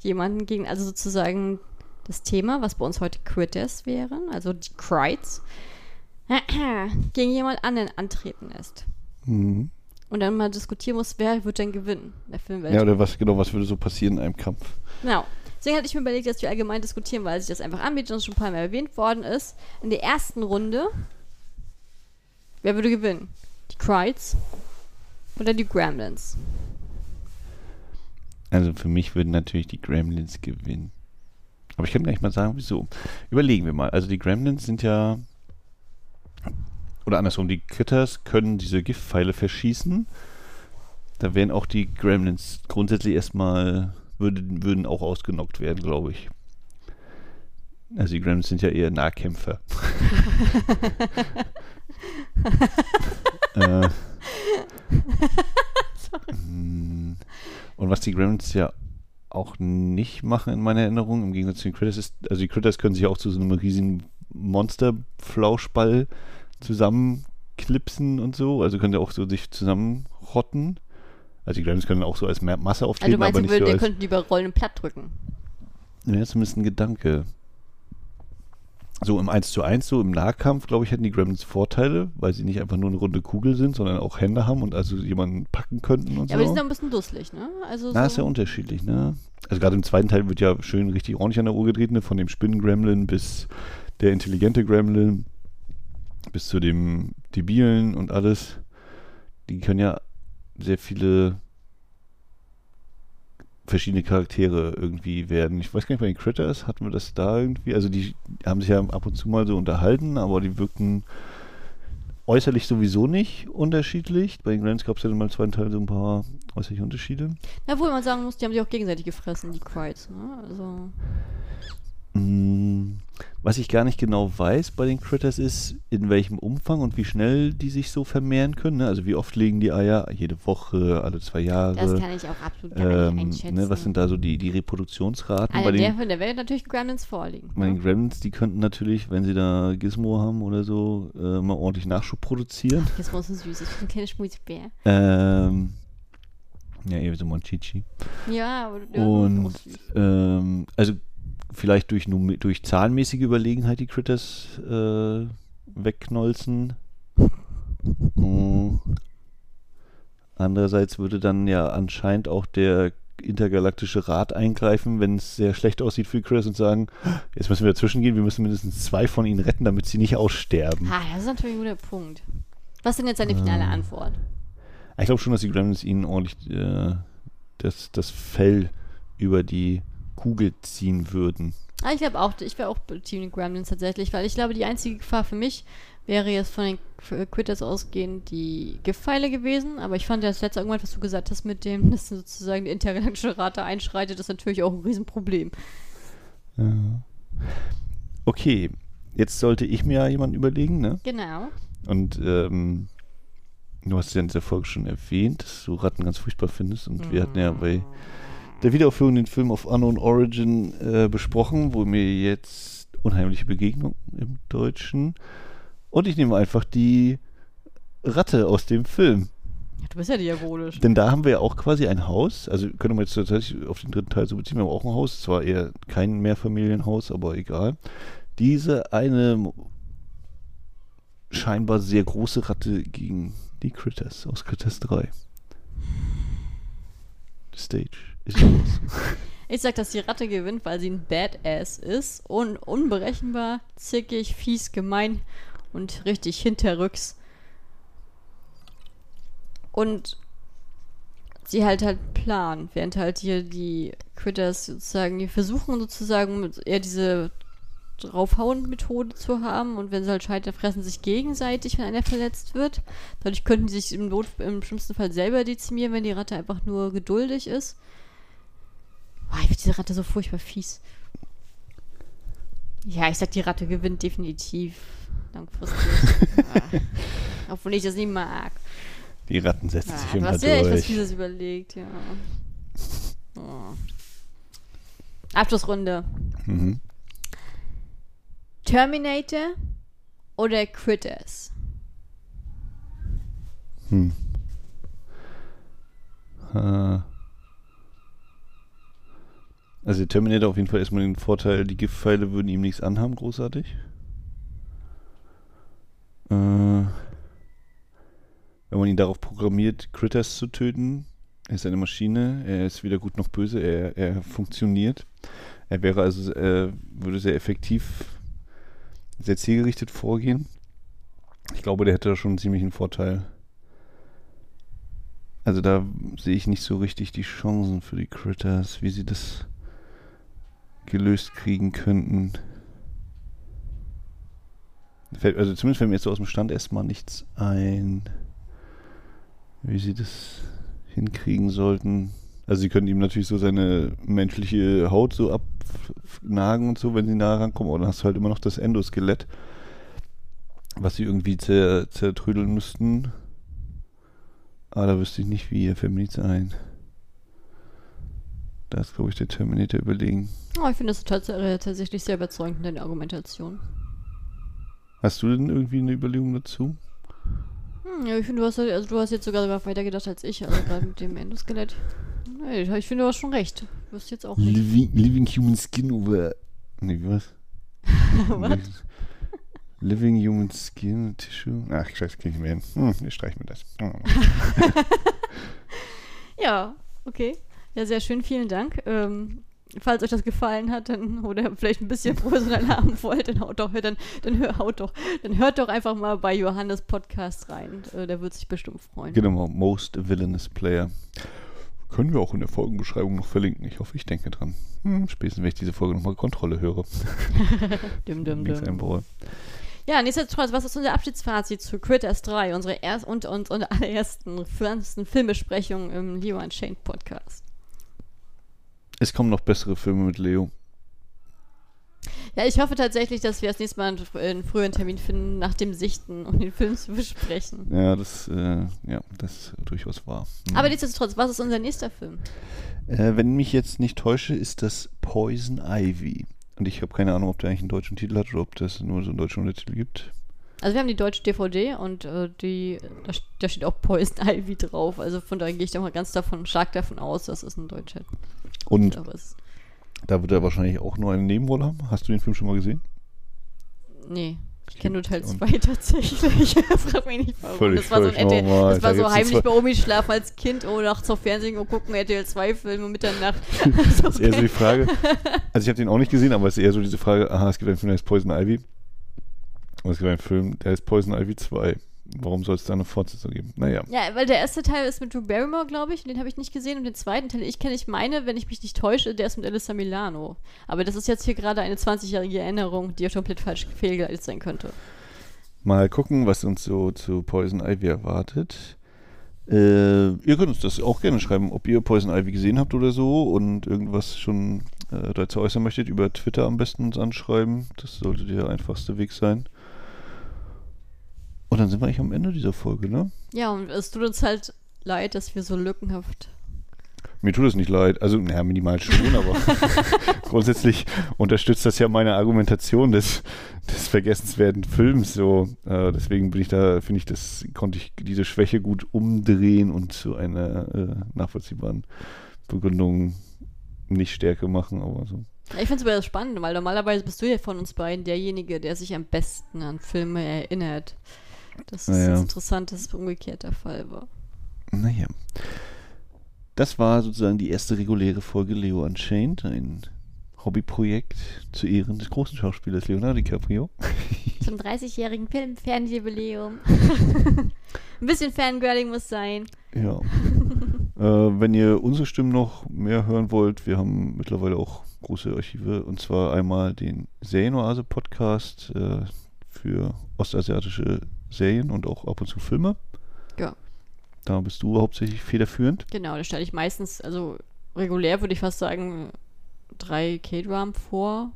jemanden gegen, also sozusagen das Thema, was bei uns heute Critters wären, also die Crites, gegen jemand anderen antreten lässt. Mhm. Und dann mal diskutieren muss, wer wird denn gewinnen in der Filmwelt. Ja, oder was genau, was würde so passieren in einem Kampf? Genau. Deswegen hatte ich mir überlegt, dass wir allgemein diskutieren, weil sich das einfach anbietet und schon ein paar Mal erwähnt worden ist. In der ersten Runde, wer würde gewinnen? Die Crites oder die Gremlins? Also für mich würden natürlich die Gremlins gewinnen. Aber ich kann gleich mal sagen, wieso. Überlegen wir mal. Also die Gremlins sind ja. Oder andersrum, die Critters können diese Giftpfeile verschießen. Da wären auch die Gremlins grundsätzlich erstmal. Würden, würden auch ausgenockt werden, glaube ich. Also die Gremlins sind ja eher Nahkämpfer. äh. Und was die Gremlins ja auch nicht machen in meiner Erinnerung, im Gegensatz zu den Critters, ist, also die Critters können sich auch zu so einem riesigen Monster-Flauschball zusammenklipsen und so. Also können sie auch so sich zusammenrotten. Also die Gremlins können auch so als Ma- Masse Also auftreten, du meinst, aber die, nicht würden, so die als... könnten lieber rollen und platt drücken. Ja, zumindest ein Gedanke. So im 1 zu 1, so im Nahkampf, glaube ich, hätten die Gremlins Vorteile, weil sie nicht einfach nur eine runde Kugel sind, sondern auch Hände haben und also jemanden packen könnten und Ja, so. aber die sind auch ein bisschen dusselig, ne? Also Na, so, ist ja unterschiedlich, ne? Also gerade im zweiten Teil wird ja schön richtig ordentlich an der Uhr gedreht, ne? Von dem Spinnen-Gremlin bis der intelligente Gremlin bis zu dem debilen und alles. Die können ja sehr viele verschiedene Charaktere irgendwie werden. Ich weiß gar nicht, bei den Critters hatten wir das da irgendwie. Also die haben sich ja ab und zu mal so unterhalten, aber die wirkten äußerlich sowieso nicht unterschiedlich. Bei den Gremlins gab es ja dann mal im zweiten Teil so ein paar äußerliche Unterschiede. Na, wo man sagen muss, die haben sich auch gegenseitig gefressen, die Crites, ne? Also. Mm, Was ich gar nicht genau weiß bei den Critters ist, in welchem Umfang und wie schnell die sich so vermehren können. Ne? Also wie oft legen die Eier? Jede Woche, alle zwei Jahre. Das kann ich auch absolut gar ähm, nicht einschätzen. ne, was sind da so die, die Reproduktionsraten also bei der, den, der Welt natürlich Gremlins vorliegen. bei den Ne? Gremlins? Die könnten natürlich, wenn sie da Gizmo haben oder so, äh, mal ordentlich Nachschub produzieren. Jetzt muss es süß. Ich bin ein kleiner Schmusebär. Ähm, ja, eher so Monchichi. Ja, aber ist Und ähm, also vielleicht durch, durch zahlenmäßige Überlegenheit die Critters äh, wegknolzen. Mm. Andererseits würde dann ja anscheinend auch der intergalaktische Rat eingreifen, wenn es sehr schlecht aussieht für die Critters und sagen, jetzt müssen wir dazwischen gehen, wir müssen mindestens zwei von ihnen retten, damit sie nicht aussterben. Ah, das ist natürlich ein guter Punkt. Was ist denn jetzt deine finale Ähm. Antwort? Ich glaube schon, dass die Gremlins ihnen ordentlich äh, das, das Fell über die Kugel ziehen würden. Ah, ich glaube auch, ich wäre auch Team Gremlins tatsächlich, weil ich glaube, die einzige Gefahr für mich wäre jetzt von den Critters ausgehend die Giftpfeile gewesen. Aber ich fand das letzte irgendwas, was du gesagt hast mit dem, dass sozusagen die intergalaktische Rate einschreitet, ist natürlich auch ein Riesenproblem. Ja. Okay, jetzt sollte ich mir ja jemanden überlegen, ne? Genau. Und ähm, du hast ja in dieser Folge schon erwähnt, dass du Ratten ganz furchtbar findest. Und wir hatten ja bei der Wiederaufführung den Film of Unknown Origin äh, besprochen, wo mir jetzt unheimliche Begegnung im Deutschen. Und ich nehme einfach die Ratte aus dem Film. Ja, du bist ja diabolisch. Denn da haben wir ja auch quasi ein Haus. Also können wir jetzt tatsächlich auf den dritten Teil so beziehen, wir haben auch ein Haus. Zwar eher kein Mehrfamilienhaus, aber egal. Diese eine scheinbar sehr große Ratte gegen die Critters aus Critters 3. The stage los. Ich sag, dass die Ratte gewinnt, weil sie ein Badass ist und unberechenbar, zickig, fies, gemein und richtig hinterrücks. Und sie halt halt Plan, während halt hier die Critters sozusagen, die versuchen sozusagen eher diese draufhauen-Methode zu haben und wenn sie halt scheitern, fressen sich gegenseitig, wenn einer verletzt wird. Dadurch könnten sie sich im, Not, im schlimmsten Fall selber dezimieren, wenn die Ratte einfach nur geduldig ist. Boah, ich finde diese Ratte so furchtbar fies. Ja, ich sag, die Ratte gewinnt definitiv. Langfristig. ja. Obwohl ich das nicht mag. Die Ratten setzen sich Ja, du immer hast dir echt was durch. Fieses überlegt, ja. Oh. Abschlussrunde. Mhm. Terminator oder Critters? Hm. Äh. Also der Terminator auf jeden Fall erstmal den Vorteil, die Giftpfeile würden ihm nichts anhaben, großartig. Äh, wenn man ihn darauf programmiert, Critters zu töten, er ist eine Maschine, er ist weder gut noch böse, er, er funktioniert. Er wäre also, äh, würde sehr effektiv, sehr zielgerichtet vorgehen. Ich glaube, der hätte da schon einen ziemlichen Vorteil. Also da sehe ich nicht so richtig die Chancen für die Critters, wie sie das gelöst kriegen könnten. Also zumindest fällt mir jetzt so aus dem Stand erstmal nichts ein, wie sie das hinkriegen sollten. Also sie können ihm natürlich so seine menschliche Haut so abnagen und so, wenn sie nah rankommen, dann hast du halt immer noch das Endoskelett, was sie irgendwie zer zertrödeln müssten. Aber da wüsste ich nicht, wie, er fällt mir nichts ein. Da ist, glaube ich, der Terminator überlegen. Oh, ich finde das tats tatsächlich sehr überzeugend, deine Argumentation. Hast du denn irgendwie eine Überlegung dazu? Hm, ja, ich finde, du hast, halt, also du hast jetzt sogar weiter gedacht als ich, also gerade mit dem Endoskelett. Nee, ich finde, du hast schon recht. Du wirst jetzt auch recht. Living, living Human Skin over. Nee, was? Was? Living Human Skin Tissue. Ach, scheiße, krieg ich mehr hin. Hm, ich streich mir das. Ja, okay. Ja, sehr schön, vielen Dank. Ähm, falls euch das gefallen hat, dann, oder vielleicht ein bisschen professionell haben wollt, dann haut doch, dann, dann, haut doch, dann hört doch einfach mal bei Johannes Podcast rein. Äh, der wird sich bestimmt freuen. Genau, Most Villainous Player. Können wir auch in der Folgenbeschreibung noch verlinken. Ich hoffe, ich denke dran. Hm, spätestens, wenn ich diese Folge nochmal Kontrolle höre. Dim, dim, dim. Ja, nichtsdestotrotz, was ist unser Abschiedsfazit zu Critters 3, unsere erst und, und, und allerersten ersten Filmbesprechung im Leo Unchained Podcast? Es kommen noch bessere Filme mit Leo. Ja, ich hoffe tatsächlich, dass wir das nächste Mal einen, früheren Termin finden, nach dem Sichten, um den Film zu besprechen. Ja, das, äh, ja, das ist durchaus wahr. Hm. Aber nichtsdestotrotz, was ist unser nächster Film? Äh, wenn mich jetzt nicht täusche, ist das Poison Ivy. Und ich habe keine Ahnung, ob der eigentlich einen deutschen Titel hat oder ob das nur so einen deutschen Untertitel gibt. Also wir haben die deutsche DVD und äh, die, da, da steht auch Poison Ivy drauf. Also von daher gehe ich da mal ganz davon, stark davon aus, dass es ein deutscher Und ist. da wird er wahrscheinlich auch nur eine Nebenrolle haben. Hast du den Film schon mal gesehen? Nee. Ich kenne nur Teil Und- 2 tatsächlich. Frag mich nicht warum. Völlig, das war so, ein RTL, normal. das war Da so heimlich zwei- bei Omi schlafen als Kind, oh, nachts auf Fernsehen und gucken RTL 2 Filme um Mitternacht. Das ist eher so die Frage. Also ich habe den auch nicht gesehen, aber es ist eher so diese Frage, aha, es gibt einen Film, der heißt Poison Ivy. Und es gibt einen Film, der heißt Poison Ivy 2. Warum soll es da eine Fortsetzung geben? Naja. Ja, weil der erste Teil ist mit Drew Barrymore, glaube ich, und den habe ich nicht gesehen. Und den zweiten Teil, ich kenne, ich meine, wenn ich mich nicht täusche, der ist mit Alyssa Milano. Aber das ist jetzt hier gerade eine 20-jährige Erinnerung, die ja komplett falsch fehlgeleitet sein könnte. Mal gucken, was uns so zu Poison Ivy erwartet. Äh, ihr könnt uns das auch gerne schreiben, ob ihr Poison Ivy gesehen habt oder so und irgendwas schon äh, dazu äußern möchtet. Über Twitter am besten uns anschreiben. Das sollte der einfachste Weg sein. Und dann sind wir eigentlich am Ende dieser Folge, ne? Ja, und es tut uns halt leid, dass wir so lückenhaft. Mir tut es nicht leid. Also, naja, minimal schon, aber grundsätzlich unterstützt das ja meine Argumentation des, des vergessenswerten Films. So, äh, deswegen bin ich da, finde ich, das konnte ich diese Schwäche gut umdrehen und zu einer äh, nachvollziehbaren Begründung nicht Stärke machen, aber so. Ich finde es aber spannend, weil normalerweise bist du ja von uns beiden derjenige, der sich am besten an Filme erinnert. Das ist Ja, ja. jetzt interessant, dass es umgekehrt der Fall war. Naja. Das war sozusagen die erste reguläre Folge Leo Unchained, ein Hobbyprojekt zu Ehren des großen Schauspielers Leonardo DiCaprio. Zum 30-jährigen Film-Fernjubiläum. Ein bisschen Fangirling muss sein. Ja. äh, wenn ihr unsere Stimmen noch mehr hören wollt, wir haben mittlerweile auch große Archive und zwar einmal den Serienoase-Podcast äh, für ostasiatische Serien und auch ab und zu Filme. Ja. Da bist du hauptsächlich federführend. Genau, da stelle ich meistens, also regulär würde ich fast sagen, drei K-Dram vor.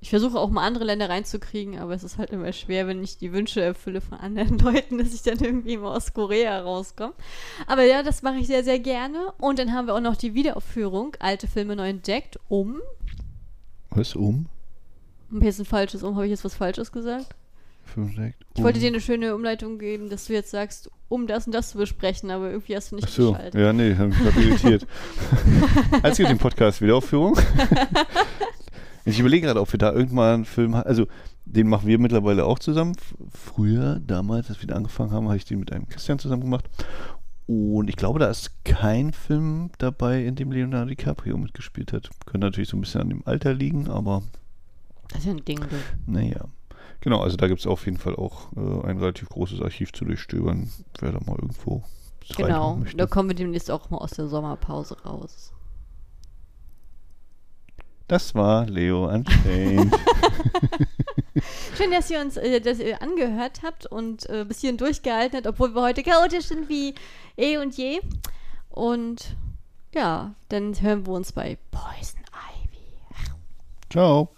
Ich versuche auch mal andere Länder reinzukriegen, aber es ist halt immer schwer, wenn ich die Wünsche erfülle von anderen Leuten, dass ich dann irgendwie mal aus Korea rauskomme. Aber ja, das mache ich sehr, sehr gerne. Und dann haben wir auch noch die Wiederaufführung, alte Filme neu entdeckt, um Was, um? Und jetzt ein falsches Um. Habe ich jetzt was Falsches gesagt? Ich wollte dir eine schöne Umleitung geben, dass du jetzt sagst, um das und das zu besprechen, aber irgendwie hast du nicht Ach so, geschaltet. ja, nee, hab mich grad irritiert. Als geht den Podcast Wiederaufführung. ich überlege gerade, ob wir da irgendwann einen Film haben. Also, den machen wir mittlerweile auch zusammen. Früher, damals, als wir da angefangen haben, habe ich den mit einem Christian zusammen gemacht. Und ich glaube, da ist kein Film dabei, in dem Leonardo DiCaprio mitgespielt hat. Könnte natürlich so ein bisschen an dem Alter liegen, aber Das ist ja ein Ding, du. naja. Genau, also da gibt es auf jeden Fall auch äh, ein relativ großes Archiv zu durchstöbern, wer da mal irgendwo Genau. Da kommen wir demnächst auch mal aus der Sommerpause raus. Das war Leo Unchained. Schön, dass ihr uns äh, das ihr angehört habt und äh, bis hierhin durchgehalten habt, obwohl wir heute chaotisch sind wie eh und je. Und ja, dann hören wir uns bei Poison Ivy. Ciao.